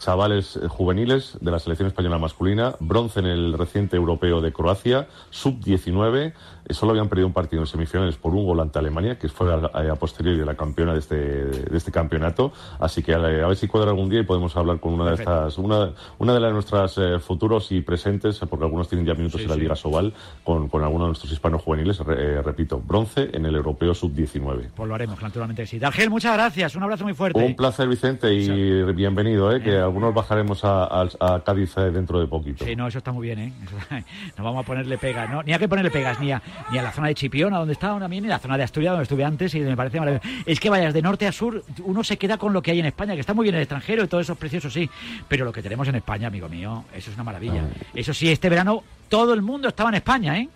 Chavales eh, juveniles de la selección española masculina, bronce en el reciente europeo de Croacia, sub-19, eh, solo habían perdido un partido en semifinales por un gol ante Alemania, que fue a, a posteriori de la campeona de este, de este campeonato, así que a, a ver si cuadra algún día y podemos hablar con una de estas, una, una de las nuestras eh, futuros y presentes, eh, porque algunos tienen ya minutos Sí, en la sí. Liga Sobal, con, con algunos de nuestros hispanos juveniles, re- eh, repito, bronce en el europeo sub-19. Pues lo haremos, naturalmente sí. Dargel, muchas gracias, un abrazo muy fuerte. Un placer, Vicente, y bienvenido, ¿eh? que algunos bajaremos a, a- a Cádiz eh, dentro de poquito. Sí, no, eso está muy bien, ¿eh? [laughs] Eso- no vamos a ponerle pegas, ¿no? Ni hay que ponerle pegas, ni a, ni a la zona de Chipiona, donde estaba también, ni a la zona de Asturias, donde estuve antes, y me parece maravilloso. Es que vayas de norte a sur, uno se queda con lo que hay en España, que está muy bien el extranjero y todo eso es precioso, sí, pero lo que tenemos en España, amigo mío, eso es una maravilla. Eso sí, este verano todo el mundo estaba en España, ¿eh?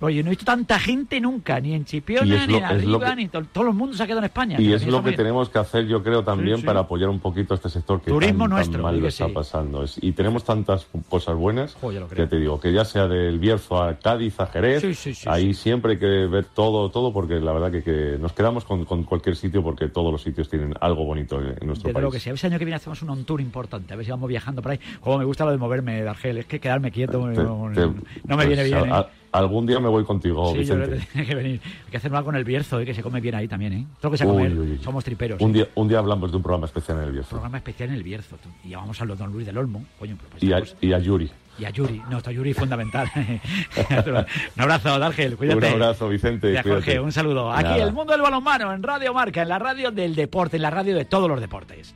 Oye, no he visto tanta gente nunca, ni en Chipiona, ni lo- en lo arriba, que- ni to- todo el mundo se ha quedado en España. Y que es lo que tenemos que hacer, yo creo, también Sí, sí. para apoyar un poquito a este sector que Turismo tan, tan nuestro, mal di lo que está sí. pasando. Es- Y tenemos tantas cosas buenas lo creo. que te digo, que ya sea del Bierzo a Cádiz, a Jerez, ahí siempre hay que ver todo, todo, porque la verdad que, que nos quedamos con, con cualquier sitio porque todos los sitios tienen algo bonito en, en nuestro Desde que país. sí. A ver si el año que viene hacemos un on tour importante. A ver si vamos viajando por ahí. Como me gusta lo de moverme, Argel. Es que quedarme quieto no, Te- no- te- no me viene pues, bien. ¿eh? a- algún día me voy contigo, Sí, yo Vicente. creo que tiene que venir. Hay que hacer algo con el Bierzo, ¿eh? que se come bien ahí también. ¿eh? Todo lo que sea Uy, comer. uy, uy. Somos triperos. Un ¿eh? día, un día hablamos de un programa especial en el Bierzo. Programa especial en el Bierzo. tú. Y vamos a los Don Luis del Olmo. Coño, pero pues Y a, estamos- y a Yuri. Y a Yuri. No, está Yuri fundamental. [laughs] un abrazo, Dargel. Cuídate. Un abrazo, Vicente. Y a Jorge, un saludo. Aquí Nada. el mundo del balonmano en Radio Marca, en la radio del deporte, en la radio de todos los deportes.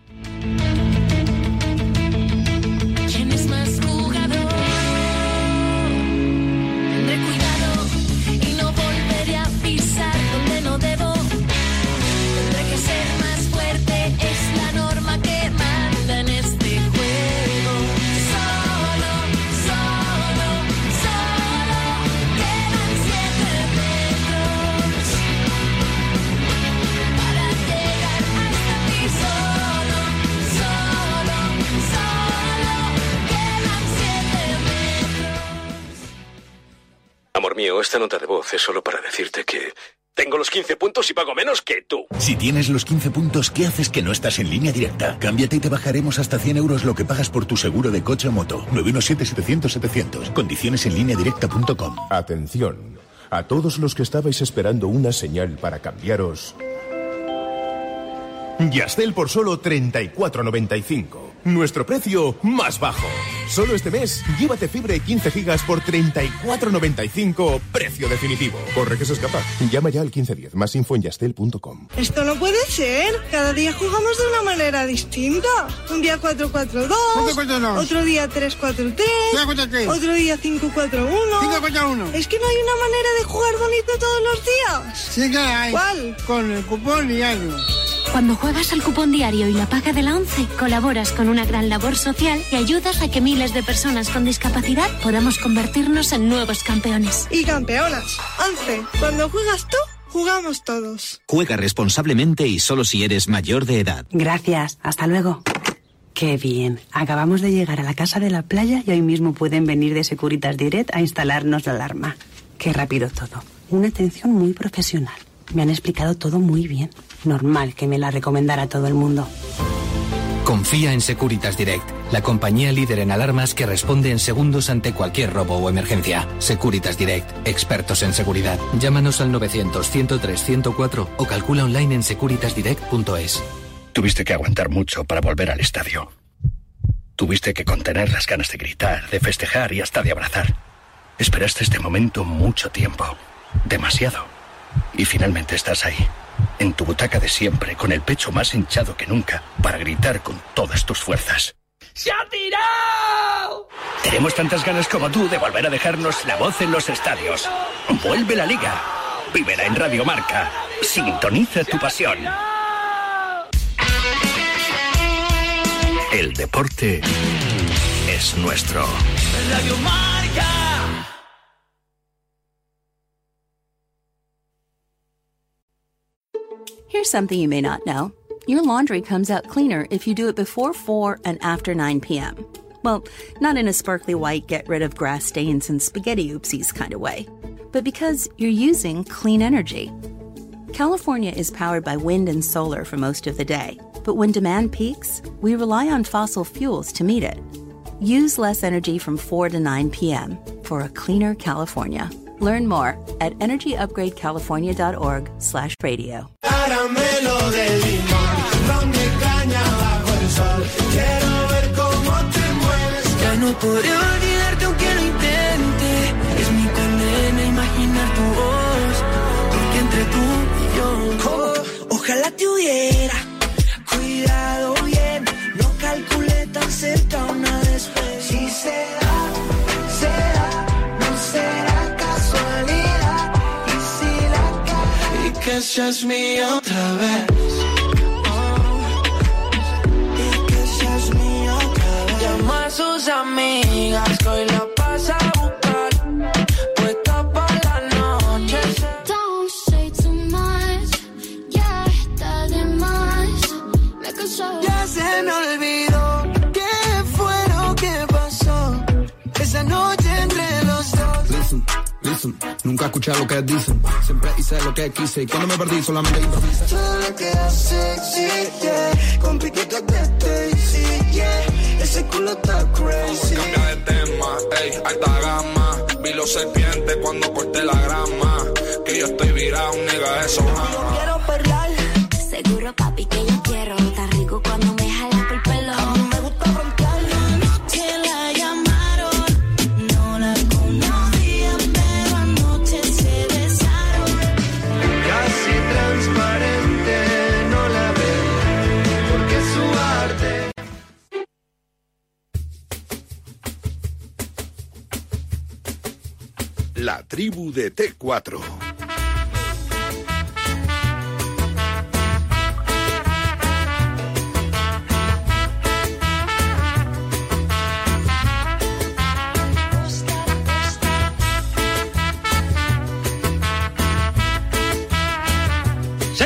Amor mío, esta nota de voz es solo para decirte que tengo los 15 puntos y pago menos que tú. Si tienes los 15 puntos, ¿qué haces que no estás en línea directa? Cámbiate y te bajaremos hasta 100 euros lo que pagas por tu seguro de coche o moto. 917-700-700. Condiciones en línea directa.com. Atención. A todos los que estabais esperando una señal para cambiaros. Yastel por solo 34.95. Nuestro precio más bajo. Solo este mes, llévate fibra y 15 gigas por 34.95, precio definitivo. Corre que se escapa. Llama ya al 1510. Más info en yastel.com. Esto no puede ser. Cada día jugamos de una manera distinta. Un día 4-4-2. Otro día 3-4-3. Otro día 5-4-1. Es que no hay una manera de jugar bonito todos los días. Sí que hay. ¿Cuál? Con el cupón diario. Cuando juegas al cupón diario y la paga de la ONCE, colaboras con una gran labor social y ayudas a que miles de personas con discapacidad podamos convertirnos en nuevos campeones. Y campeonas. 11. Cuando juegas tú, jugamos todos. Juega responsablemente y solo si eres mayor de edad. Gracias, hasta luego. Qué bien. Acabamos de llegar a la casa de la playa y hoy mismo pueden venir de Securitas Direct a instalarnos la alarma. Qué rápido todo. Una atención muy profesional. Me han explicado todo muy bien. Normal que me la recomendara todo el mundo. Confía en Securitas Direct, la compañía líder en alarmas que responde en segundos ante cualquier robo o emergencia. Securitas Direct, expertos en seguridad. Llámanos al 900-103-104 o calcula online en securitasdirect.es. Tuviste que aguantar mucho para volver al estadio. Tuviste que contener las ganas de gritar, de festejar y hasta de abrazar. Esperaste este momento mucho tiempo. Demasiado. Y finalmente estás ahí, en tu butaca de siempre, con el pecho más hinchado que nunca, para gritar con todas tus fuerzas. ¡Se ha tirado! Tenemos tantas ganas como tú de volver a dejarnos la voz en los estadios. Vuelve la liga. Vívela en Radio Marca. Sintoniza tu pasión. El deporte es nuestro. Radio Marca. Here's something you may not know your laundry comes out cleaner if you do it before 4 and after 9 p.m. Well, not in a sparkly white, get rid of grass stains and spaghetti oopsies kind of way, but because you're using clean energy. California is powered by wind and solar for most of the day, but when demand peaks, we rely on fossil fuels to meet it. Use less energy from 4 to 9 p.m. for a cleaner California. Learn more at energyupgradecalifornia.org/radio. Caramelo de limón, ron caña bajo el sol. Quiero ver cómo te mueves. Ya no podré olvidarte aunque lo intente. Es mi condena imaginar tu voz. Porque entre tú y yo. Ojalá te hubiera cuidado bien. No calculé tan cerca una seas mía otra vez. y que seas mía otra vez. Llama a sus amigas que hoy nunca escuché lo que dicen. Siempre hice lo que quise y cuando me perdí solamente improvisé. Todo lo que hace existe Con piquitos de Stacy, yeah Ese culo está crazy Cambia de tema, ey, alta gama. Vi los serpientes cuando corté la grama. Que yo estoy virado, nigga, eso jamás. Quiero perrear. Seguro, papi, que yo La tribu de T4.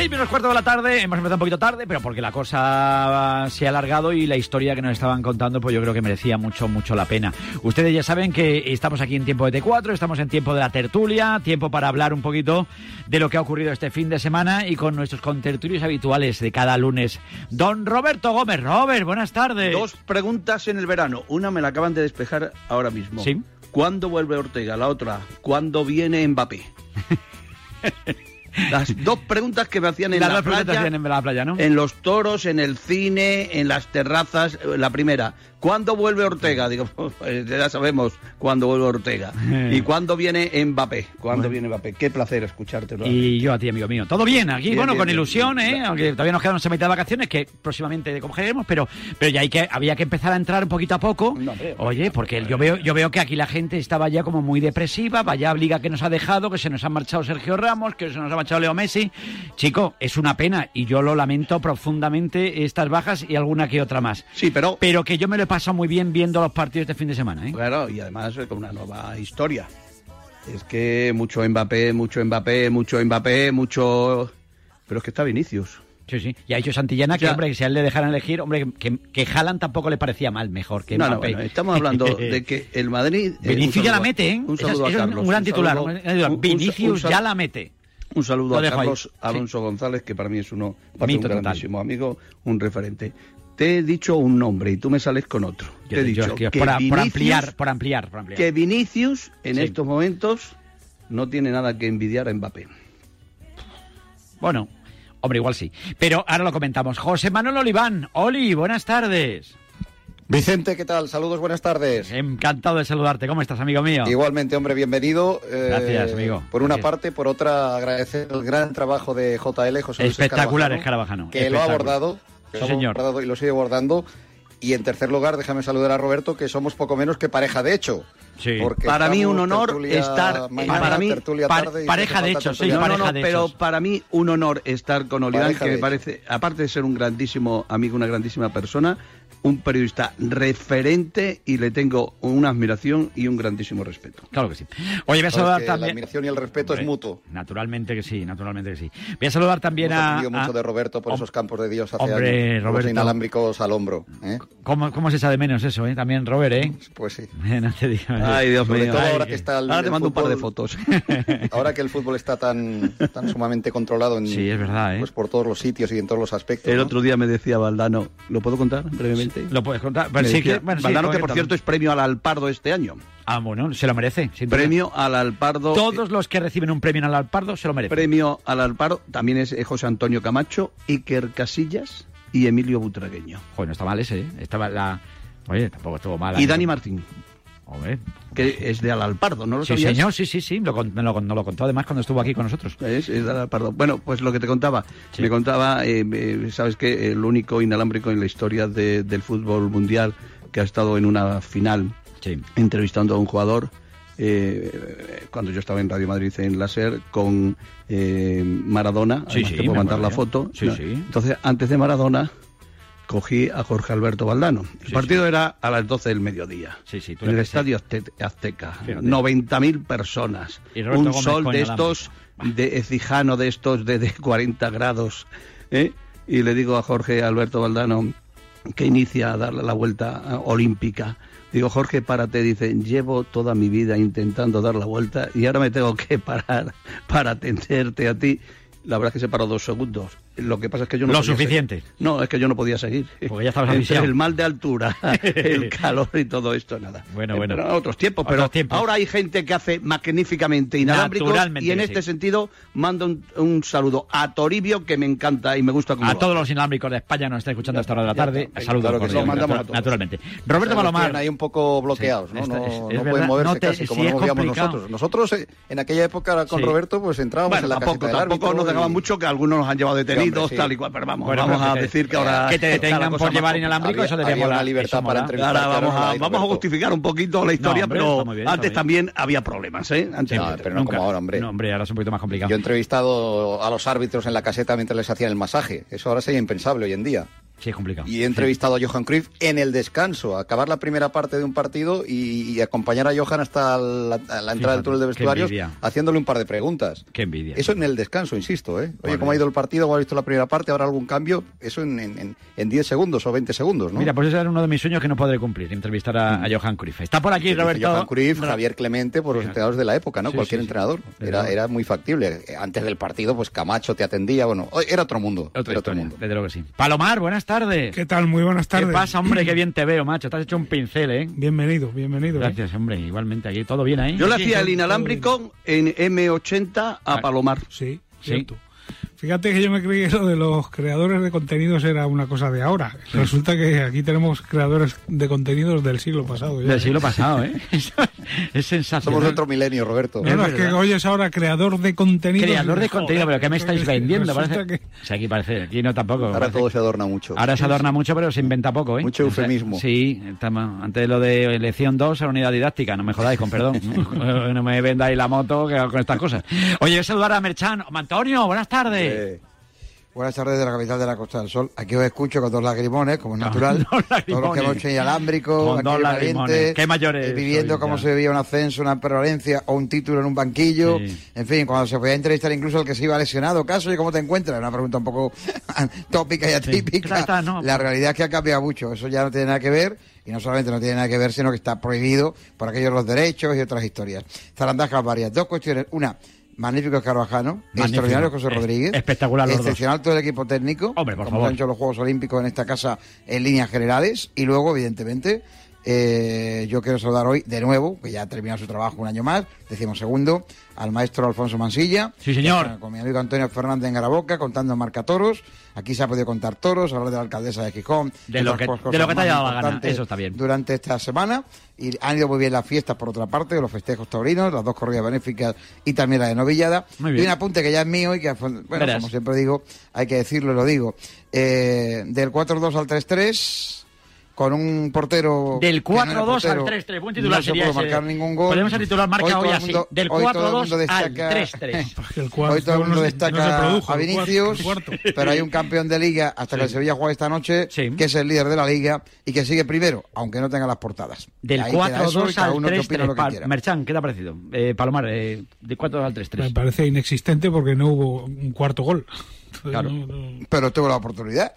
Menos cuarto de la tarde, hemos empezado un poquito tarde, pero porque la cosa se ha alargado y la historia que nos estaban contando, pues yo creo que merecía mucho, mucho la pena. Ustedes ya saben que estamos aquí en tiempo de T4, estamos en tiempo de la tertulia, tiempo para hablar un poquito de lo que ha ocurrido este fin de semana y con nuestros contertulios habituales de cada lunes. Don Roberto Gómez. Robert, buenas tardes. Dos preguntas en el verano. Una me la acaban de despejar ahora mismo. Sí. ¿Cuándo vuelve Ortega? La otra, ¿cuándo viene Mbappé? [laughs] Las dos preguntas que me hacían en Las la playa, hacían en la playa, ¿no? en los toros, en el cine, en las terrazas. La primera, ¿cuándo vuelve Ortega? Digo, pues [laughs] ya sabemos cuándo vuelve Ortega. Eh. ¿Y cuándo viene Mbappé? ¿Cuándo viene Mbappé? Qué placer escuchártelo. Y yo a ti, amigo mío. Todo bien aquí, Bien, bueno, bien, con bien. ilusión, ¿eh? Aunque todavía nos quedan una mitad de vacaciones que próximamente cogeremos, pero, pero ya hay que, había que empezar a entrar poquito a poco. Oye, porque yo veo, yo veo que aquí la gente estaba ya como muy depresiva, vaya liga que nos ha dejado, que se nos ha marchado Sergio Ramos, que se nos ha marchado Leo Messi. Chico, es una pena y yo lo lamento profundamente estas bajas y alguna que otra más. Sí, pero... Pero que yo me lo he pasado muy bien viendo los partidos de fin de semana, ¿eh? Claro, y además eh, con una nueva historia. Es que mucho Mbappé, mucho Mbappé, mucho Mbappé, mucho... Pero es que está Vinicius. Sí, sí. Y ha dicho Santillana que, Ya. hombre, que si a él le dejaran elegir, hombre, que, que Haaland tampoco le parecía mal, mejor que No, no, Mbappé. bueno, estamos hablando de que el Madrid... eh, Vinicius ya la mete, ¿eh? Un saludo a es Carlos. un gran titular. un un- Vinicius un ya la mete. Un saludo a ahí. Carlos Sí. Alonso González, que para mí es uno, Mito un total. grandísimo amigo, un referente. Te he dicho un nombre y tú me sales con otro. Yo te he yo dicho que por, ampliar, por ampliar, por ampliar. que Vinicius en Sí. estos momentos no tiene nada que envidiar a Mbappé. Bueno, hombre, igual sí. Pero ahora lo comentamos. José Manuel Oliván. Oli, buenas tardes. Vicente, ¿qué tal? Saludos, buenas tardes. Encantado de saludarte. ¿Cómo estás, amigo mío? Igualmente, hombre, bienvenido. Eh, Gracias, amigo. Por una Gracias. parte, por otra, agradecer el gran trabajo de JL, José Luis Espectacular, Escarabajano, Escarabajano. Que lo ha abordado, Sí, señor. y lo sigue abordando. Y en tercer lugar, déjame saludar a Roberto, que somos poco menos que pareja de hecho. Sí. Porque Para mí un honor tertulia estar mañana, para mí tarde y pareja de no, no, tarde. no, pero para mí un honor estar con Oliván, Pareja que me parece, aparte de ser un grandísimo amigo, una grandísima persona, un periodista referente y le tengo una admiración y un grandísimo respeto. Claro que sí. Oye, voy a saludar que La también. admiración y el respeto es mutuo. Naturalmente que sí, naturalmente que sí. Voy a saludar también Hemos a. aprendido mucho a- de Roberto por esos campos de Dios hace Hombre, años. Roberto. Los inalámbricos al hombro. ¿eh? ¿Cómo, ¿Cómo se echa de menos eso, eh? También, Robert, ¿eh? Pues sí. [laughs] no te digo. Ay, Dios Sobre mío. todo Ay, ahora que- está el, ahora te el mando un par de fútbol- fotos. [laughs] Ahora que el fútbol está tan, tan sumamente controlado en, Sí, es verdad, ¿eh? pues por todos los sitios y en todos los aspectos. El ¿no? otro día me decía Valdano, ¿lo puedo contar brevemente? Lo puedes contar. Bueno, sí, que- bueno, sí, Valdano, que por cierto es premio al Alpardo este año. Ah, bueno, se lo merece. Premio al Alpardo. Todos los que reciben un premio el Alpardo se lo merecen. Premio al Alpardo también es eh, José Antonio Camacho, Iker Casillas y Emilio Butragueño. Joder, no está mal ese, ¿eh? Estaba la... Oye, tampoco estuvo mal. Y ¿eh? Dani Martín, Hombre. que es de al Alpardo, ¿no lo Sí, sabías? señor, sí, sí, sí. Lo, me lo, nos lo contó además cuando estuvo aquí con nosotros. Es, es de Al Alpardo. Bueno, pues lo que te contaba. Me contaba, eh, eh, sabes que el único inalámbrico en la historia de- del fútbol mundial que ha estado en una final entrevistando a un jugador. eh, cuando yo estaba en Radio Madrid en Láser con eh, Maradona, Sí, te puedo mandar la foto. Sí, No, sí. Entonces, antes de Maradona, cogí a Jorge Alberto Valdano. El partido era a las 12 del mediodía. Sí, sí, tú en el estadio Azte- Azteca. Fíjate. 90.000 personas. Y Un Gómez sol de estos, de ecijano de estos de, de 40 grados. ¿eh? Y le digo a Jorge Alberto Valdano, que inicia a darle la vuelta olímpica. Digo, Jorge, párate. Dice, llevo toda mi vida intentando dar la vuelta y ahora me tengo que [laughs] parar para atenderte a ti. La verdad es que se paró dos segundos. Lo que pasa es que yo no Lo podía suficiente. seguir. No, es que yo no podía seguir. Porque ya estabas Entre el mal de altura, [laughs] el calor y todo esto, nada. Bueno, Eh, bueno. pero otros tiempos, pero Otros tiempos. ahora hay gente que hace magníficamente inalámbricos Naturalmente y en este sí. sentido mando un, un saludo a Toribio que me encanta y me gusta como A lo todos los inalámbricos de España nos está escuchando a esta hora de la tarde. Saludos Claro que sí, cordiales, mandamos a natura- todos. naturalmente. Roberto O sea, Palomar. ahí un poco bloqueados, ¿no? Sí, no, está- es- no es pueden moverse No te- casi como sí, nos es movíamos nosotros. Nosotros eh, en aquella época con Sí. Roberto pues entrábamos Bueno, en la tampoco, caseta nos dejaban mucho que algunos nos han llevado detenidos, hombre, sí. tal y cual, pero vamos, Bueno, vamos pero a decir que ahora que te detengan por llevar inalámbrico, eso debería molar. libertad para entrevistar. Ahora vamos a, vamos a justificar un poquito la historia, hombre, pero bien, antes también había problemas, ¿eh? Antes No, pero no Nunca. como ahora, hombre. No, hombre, ahora es un poquito más complicado. Yo he entrevistado a los árbitros en la caseta mientras les hacían el masaje. Eso ahora sería impensable hoy en día. Sí, es complicado. Y he entrevistado a Johan Cruyff en el descanso, a acabar la primera parte de un partido y, y acompañar a Johan hasta la, entrada Fíjate, del túnel de vestuarios, haciéndole un par de preguntas. Qué envidia. Eso en el descanso, insisto, ¿eh? Oye, Por ¿cómo ha ido el partido? ¿Cómo ha visto la primera parte? ¿Habrá algún cambio? Eso en, en, en- en 10 segundos o 20 segundos, ¿no? Mira, pues ese era uno de mis sueños que no podré cumplir, entrevistar a, a Johan Cruyff. Está por aquí Roberto. Johan Cruyff, Javier Clemente, por los entrenadores de la época, ¿no? Sí, Cualquier sí, entrenador. Era, era muy factible. Antes del partido, pues Camacho te atendía, bueno, era otro mundo. Otra era otro mundo. desde luego que sí. Palomar, buenas tardes. ¿Qué tal? Muy buenas tardes. ¿Qué pasa, hombre? Qué bien te veo, macho. Te has hecho un pincel, ¿eh? Bienvenido, bienvenido. ¿eh? Gracias, hombre. Igualmente, aquí todo bien ahí. Yo le Sí, hacía el inalámbrico en M80 a Palomar. Sí, Sí. Fíjate que yo me creí que lo de los creadores de contenidos era una cosa de ahora. Resulta que aquí tenemos creadores de contenidos del siglo pasado. ya, Del siglo pasado, ¿eh? [laughs] Es sensacional. Somos de otro milenio, Roberto. No, no, es que hoy es ahora creador de contenidos. Creador de contenido, pero ¿qué me estáis vendiendo? que- Parece... O sea, aquí parece, aquí no tampoco. Ahora parece- todo se adorna mucho. Ahora se adorna mucho, pero se inventa poco, ¿eh? Mucho eufemismo. Sí, estamos- antes de lo de elección 2 a la unidad didáctica, no me jodáis, con perdón. [laughs] no me vendáis la moto que con estas cosas. Oye, voy a saludar a Merchan. Antonio, buenas tardes. Eh, Buenas tardes de la capital de la Costa del Sol. Aquí os escucho con dos lagrimones, como es natural. Todos los que hemos hecho inalámbrico, Con aquí dos lagrimones. Qué mayores eh, Viviendo cómo ya. se vivía un ascenso, una permanencia o un título en un banquillo. Sí. En fin, cuando se podía entrevistar incluso al que se iba lesionado. Caso, ¿y cómo te encuentras? Una pregunta un poco [laughs] tópica y atípica. Está, está, no. La realidad es que ha cambiado mucho. Eso ya no tiene nada que ver. Y no solamente no tiene nada que ver, sino que está prohibido por aquellos los derechos y otras historias. Zarandajas varias. Dos cuestiones. Una, magnífico Carvajano. Magnífico. Extraordinario José Rodríguez. espectacular los dos. Excepcional todo el equipo técnico. Hombre, por como favor. han hecho los Juegos Olímpicos en esta casa en líneas generales. Y luego, evidentemente, eh, yo quiero saludar hoy de nuevo, que ya ha terminado su trabajo un año más, decimos segundo, al maestro Alfonso Mansilla. Sí, señor. Con, mi amigo Antonio Fernández en Garaboca, contando marca toros. Aquí se ha podido contar toros, hablar de la alcaldesa de Gijón. De lo que- de lo que te haya dado la gana, eso está bien. Durante esta semana. Y han ido muy bien las fiestas, por otra parte, los festejos taurinos, las dos corridas benéficas y también la de novillada. Muy Y bien. un apunte que ya es mío y que, bueno, Verás. como siempre digo, hay que decirlo y lo digo. Eh, del 4-2 al 3-3, con un portero. Del que no era 4-2 al portero, 3-3. Buen titular no se sería pudo ese. marcar ningún gol. Podemos titular marca Hoy hoy, el así. mundo- Del hoy todo el 4-2 mundo al destaca- 3-3. [laughs] Porque el Hoy todo el mundo no destaca produjo, a el Vinicius, el cuarto. pero hay un campeón de liga hasta que el Sevilla juega esta noche, que es el líder de la liga y que sigue primero, aunque no tenga las portadas. Del Ahí queda eso y 4-2 cada al uno que opine 3-3. lo que Pal- quiera. Merchan, ¿qué te ha parecido? Eh, Palomar, eh, del 4-2 al Me 3-3. parece inexistente porque no hubo un cuarto gol. Entonces, Claro. no- no- Pero tuvo la oportunidad.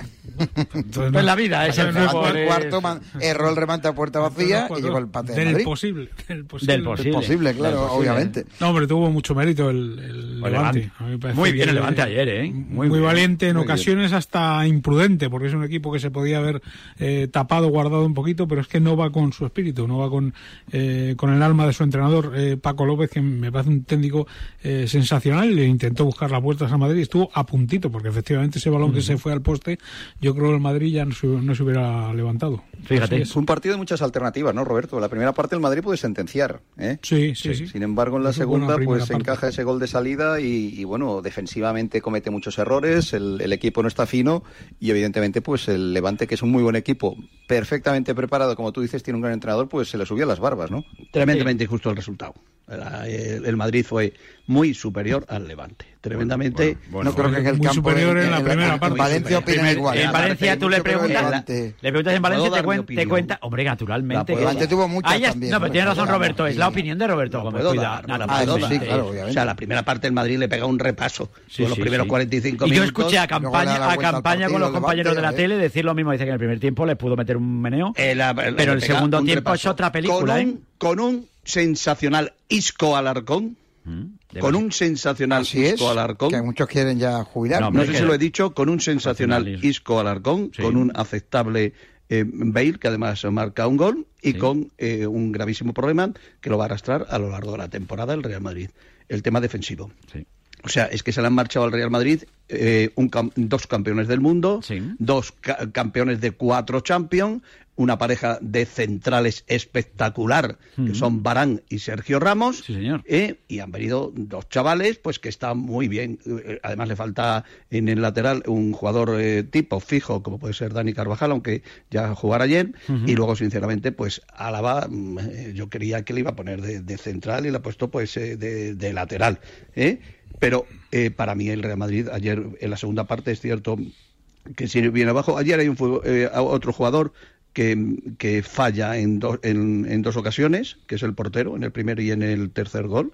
entonces no- Pues la vida es el es- cuarto man- erró el remate a puerta vacía y llegó el pate de del Madrid. posible, del posible. Del posible. posible, claro, Del posible. obviamente. No, hombre, tuvo mucho mérito el, el Pues Levante. Levante. Muy bien el Levante ayer, ¿eh? Muy, valiente, en Muy bien. ocasiones hasta imprudente, porque es un equipo que se podía haber eh, tapado, guardado un poquito, pero es que no va con su espíritu, no va con, eh, con el alma de su entrenador, eh, Paco López, que me parece un técnico eh, sensacional, le intentó buscar las vueltas a Madrid y estuvo a puntito, porque efectivamente ese balón que se fue al poste, yo creo que el Madrid ya no se, no se hubiera levantado. Fíjate. Fue un partido de muchas alternativas, ¿no, Roberto? La primera parte el Madrid puede sentenciar. ¿eh? Sí, sí, sí. Sin embargo, en la Eso segunda, pues parte. encaja ese gol de salida y, y, bueno, defensivamente comete muchos errores, el, el equipo no está fino y evidentemente, pues el Levante, que es un muy buen equipo, perfectamente preparado, como tú dices, tiene un gran entrenador, pues se le subió a las barbas, ¿no? Tremendamente injusto el resultado. El, el Madrid fue muy superior al Levante. Tremendamente. no creo que en el campo en, en en Valencia opinan igual. En Valencia tú le creo preguntas, le preguntas en Valencia te, cuen- te cuenta, hombre, naturalmente. La- Levante tuvo muchas también, No, pero tiene razón Roberto, es la opinión. de Roberto Gómez. puedo Cuida, dar, no la naturalmente. puedo dar. sí, claro, obviamente. O sea, la primera parte el Madrid le pega un repaso. Sí, Con los sí, primeros sí. 45 y yo minutos. escuché a campaña, la a campaña con los compañeros de la tele decir lo mismo. Dice que en el primer tiempo le pudo meter un meneo. Eh, la- la- pero el segundo un tiempo es otra película, con ¿eh? un, Con un sensacional Isco Alarcón. De Con un sensacional Así es, Isco Alarcón. que muchos quieren ya jubilar. No, sé si lo he dicho, con un sensacional Sensacional. Isco Alarcón, Sí. con un aceptable eh, Bale, que además marca un gol, y Sí. con eh, un gravísimo problema que lo va a arrastrar a lo largo de la temporada el Real Madrid, el tema defensivo. Sí. O sea, es que se le han marchado al Real Madrid eh, un dos campeones del mundo, Sí. dos ca- campeones de cuatro Champions, una pareja de centrales espectacular, que son Barán y Sergio Ramos, Sí, señor. eh, y han venido dos chavales, pues que están muy bien. Eh, Además le falta en el lateral un jugador eh, tipo fijo, como puede ser Dani Carvajal, aunque ya jugar ayer. Y luego, sinceramente, pues Álava, mm, eh, yo quería que le iba a poner de, de central y le ha puesto pues eh, de, de lateral. ¿eh? Pero eh, para mí el Real Madrid ayer en la segunda parte es cierto que si viene abajo. Ayer hay un eh, otro jugador que, que falla en, do- en, en dos ocasiones, que es el portero, en el primer y en el tercer gol.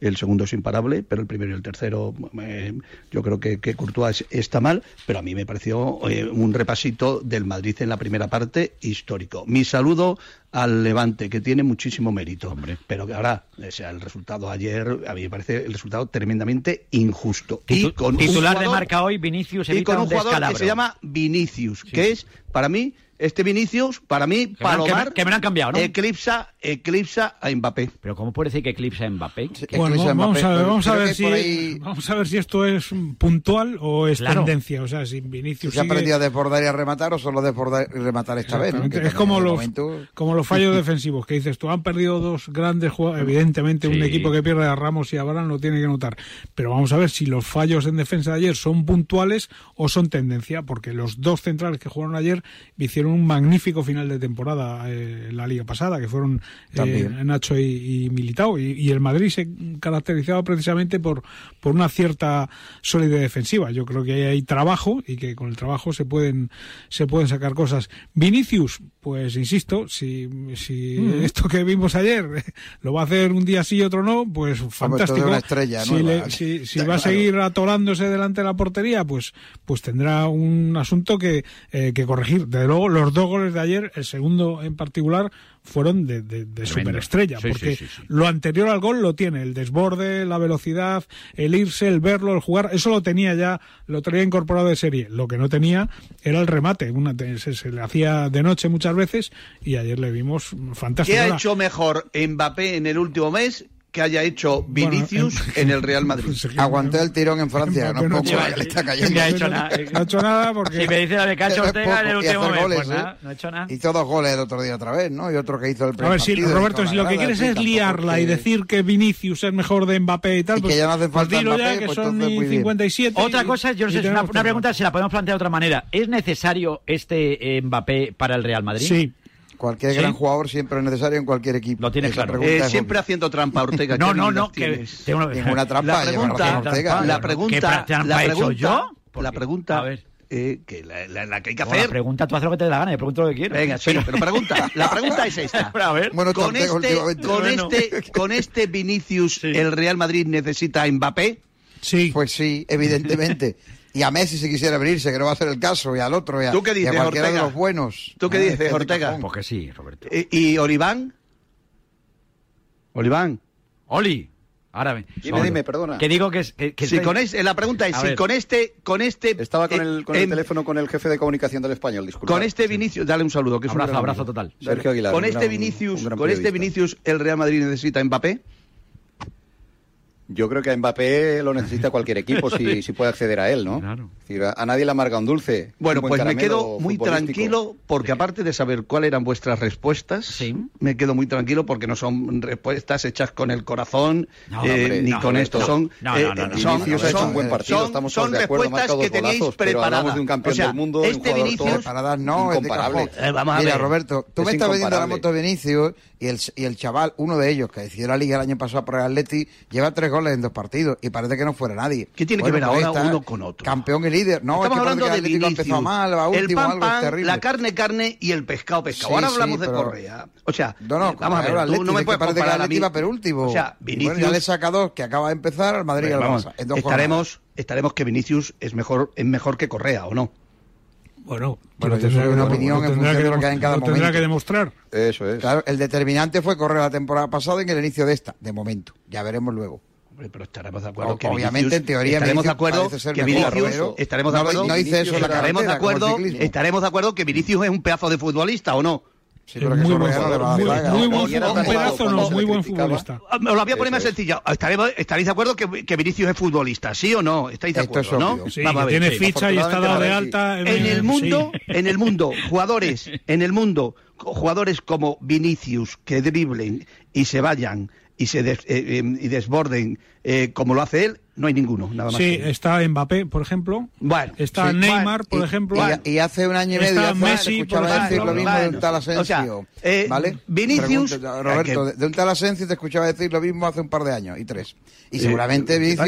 El segundo es imparable, pero el primero y el tercero, eh, yo creo que, que Courtois es- está mal, pero a mí me pareció eh, un repasito del Madrid en la primera parte histórico. Mi saludo al Levante, que tiene muchísimo mérito, Hombre. pero que ahora, o sea, el resultado ayer, a mí me parece el resultado tremendamente injusto. Titu- y con titular de marca hoy, Vinicius y evita con un jugador que se llama Vinicius, que es, para mí, este Vinicius, para mí, Palomar, que me- que me lo han cambiado, ¿no? eclipsa, eclipsa a Mbappé. Pero ¿cómo puede decir que eclipsa a Mbappé? Bueno, vamos Mbappé, a ver, vamos a ver si ahí- vamos a ver si esto es puntual o es Claro. tendencia, o sea, si Vinicius ¿Se ha sigue- aprendido a desbordar y a rematar o solo desbordar y rematar esta vez? Es como los, momento- como los fallos defensivos que dices tú, han perdido dos grandes jugadores. Evidentemente, un equipo que pierde a Ramos y a Varane lo tiene que notar. Pero vamos a ver si los fallos en defensa de ayer son puntuales o son tendencia, porque los dos centrales que jugaron ayer hicieron un magnífico final de temporada eh, en la liga pasada, que fueron eh. Nacho y, y Militao. Y, y el Madrid se caracterizaba precisamente por, por una cierta solidez defensiva. Yo creo que ahí hay trabajo y que con el trabajo se pueden, se pueden sacar cosas. Vinicius, pues insisto, si, si esto que vimos ayer [laughs] lo va a hacer un día sí y otro no, pues fantástico. una estrella si, nueva. le- si, si Está va a seguir atorándose delante de la portería, pues, pues tendrá un asunto que, eh, que corregir. Desde luego, los dos goles de ayer, el segundo en particular, fueron de, de, de superestrella, Sí, porque sí, sí. lo anterior al gol lo tiene, el desborde, la velocidad, el irse, el verlo, el jugar, eso lo tenía ya, lo tenía incorporado de serie. Lo que no tenía era el remate, una, se, se le hacía de noche muchas veces y ayer le vimos fantástico. ¿Qué ha hecho mejor Mbappé en el último mes que haya hecho Vinicius en el Real Madrid? [laughs] Aguantó el tirón en Francia, no es no poco que le está cayendo. No ha hecho nada. [laughs] no ha hecho nada porque Si me dice la de Cacho Es [laughs] Ortega en el último mes, goles, pues ¿eh? nada, no ha hecho nada. Hizo dos goles el otro día otra vez, ¿no? Y otro que hizo el A primer ver, si, partido, Roberto, si lo que quieres en es liarla es y que- decir que Vinicius es mejor de Mbappé y tal, Y que pues, ya no hace pues falta dilo ya, Mbappé, que pues son entonces muy bien. 57. Otra y- cosa, yo no sé, es una, una pregunta se la podemos plantear de otra manera. ¿Es necesario este eh, Mbappé para el Real Madrid? Sí. Cualquier ¿Sí? gran jugador siempre es necesario en cualquier equipo. Lo tienes Esa claro. Eh, es siempre haciendo trampa, Ortega. No, [laughs] ¿qué no, no. Que, tengo una- Ninguna trampa, La pregunta, Ortega. la ¿Qué pregunta, trampa la pregunta, yo? la pregunta, a ver. eh, que la, la- la que hay que Como la hacer. pregunta, tú haces lo que te dé la gana, yo pregunto lo que quiero. Venga, sí, pero pregunta, la pregunta es esta. [laughs] a ver. Bueno, Con este, últimamente. con Bueno. este, con este Vinicius, el Real Madrid necesita a Mbappé. Sí. Pues sí, evidentemente. [laughs] Y a Messi si quisiera venirse, que no va a ser el caso, y al otro, y a, ¿Tú qué y a dices, cualquiera Ortega? de los buenos. ¿Tú qué Ah, dices, de Ortega? cajón. Porque sí, Roberto. Eh, ¿Y Oliván? Oliván. Oli, ahora ven. Dime, dime, perdona. Que digo que es. Que, que Si estoy- con es- la pregunta es A si ver. con este, con este, Estaba con eh, el, con el em, teléfono con el jefe de comunicación del español, disculpa. con este Vinicius, dale un saludo, que es un Abrazo, gran abrazo amigo. total. Sergio Aguilar. Con un este gran- Vinicius, un con este. Vinicius, el Real Madrid necesita Mbappé. Yo creo que a Mbappé lo necesita [laughs] cualquier equipo si, si puede acceder a él, ¿no? Es decir, a, nadie le amarga un dulce. Bueno, Un buen pues me quedo muy tranquilo porque aparte de saber cuáles eran vuestras respuestas, me quedo muy tranquilo porque no son respuestas hechas con el corazón No, eh, hombre, ni no, con esto. Son, No, no, no, no, son, Vinicius ha hecho son- un buen partido, son- estamos son todos de acuerdo, respuestas que tenéis preparadas. hablamos de un campeón O sea, del mundo, un este jugador Vinicius, no, es de incomparable. Eh, vamos a Mira, ver. Roberto, tú Es me estás vendiendo la moto de Vinicius y el, y el chaval, uno de ellos, que decidió la liga el año pasado por el Atleti, lleva tres goles en dos partidos y parece que no fuera nadie. ¿Qué tiene que ver pues ahora uno con otro? Campeón y líder. No, Estamos es que hablando de que el empezado Vinicius. mal, va el último, pan, algo pan, terrible. la carne, carne y el pescado, pescado. Sí, Ahora sí, hablamos de pero- Correa. O sea, No, no, vamos a ver, Atleti, no me puedes parece que el Atleti mí. va penúltimo. O sea, Y bueno, Vinicius... ya le saca dos, que acaba de empezar al Madrid y al Vamos, Barça. estaremos, estaremos que Vinicius es mejor, es mejor que Correa, ¿o no? Bueno, Bueno, yo soy una opinión en función que de lo que hay en cada lo tendrá momento. que demostrar. Eso es. Claro, el determinante fue correr la temporada pasada y en el inicio de esta, de momento. Ya veremos luego. Pero estaremos de acuerdo O- que Obviamente, Vinicius- en teoría, estaremos de acuerdo que Vinicius estaremos de acuerdo no dice eso en estaremos de acuerdo estaremos de acuerdo que Vinicius es un pedazo de futbolista o no pero que muy buen jugador, jugador, muy- muy buen- un pedazo no, muy buen futbolista. Ah, Me lo voy a poner más sencillo. Estaremos- ¿Estaréis de acuerdo que, que Vinicius es futbolista? ¿Sí o no? ¿Estáis de Esto es acuerdo, no? Sí, Vamos a ver. tiene ficha y está dado de alta. En el mundo, sí. [laughs] en el mundo, jugadores, en el mundo, jugadores como Vinicius que driblen y se vayan y se des- eh, eh, y desborden eh, como lo hace él, no hay ninguno, nada más. Sí, que está Mbappé, por ejemplo. Bueno, está sí, Neymar, bueno, por y- ejemplo. Y, y hace un año y medio Está Messi, escuchaba por decir lo mismo de Bueno, un tal o sea, Asensio. eh, ¿Vale? Vinicius- Pregunto, Roberto, eh, que- de- de un tal Asensio te escuchaba decir lo mismo hace un par de años y tres. Y Eh, seguramente ¿qué Vinicius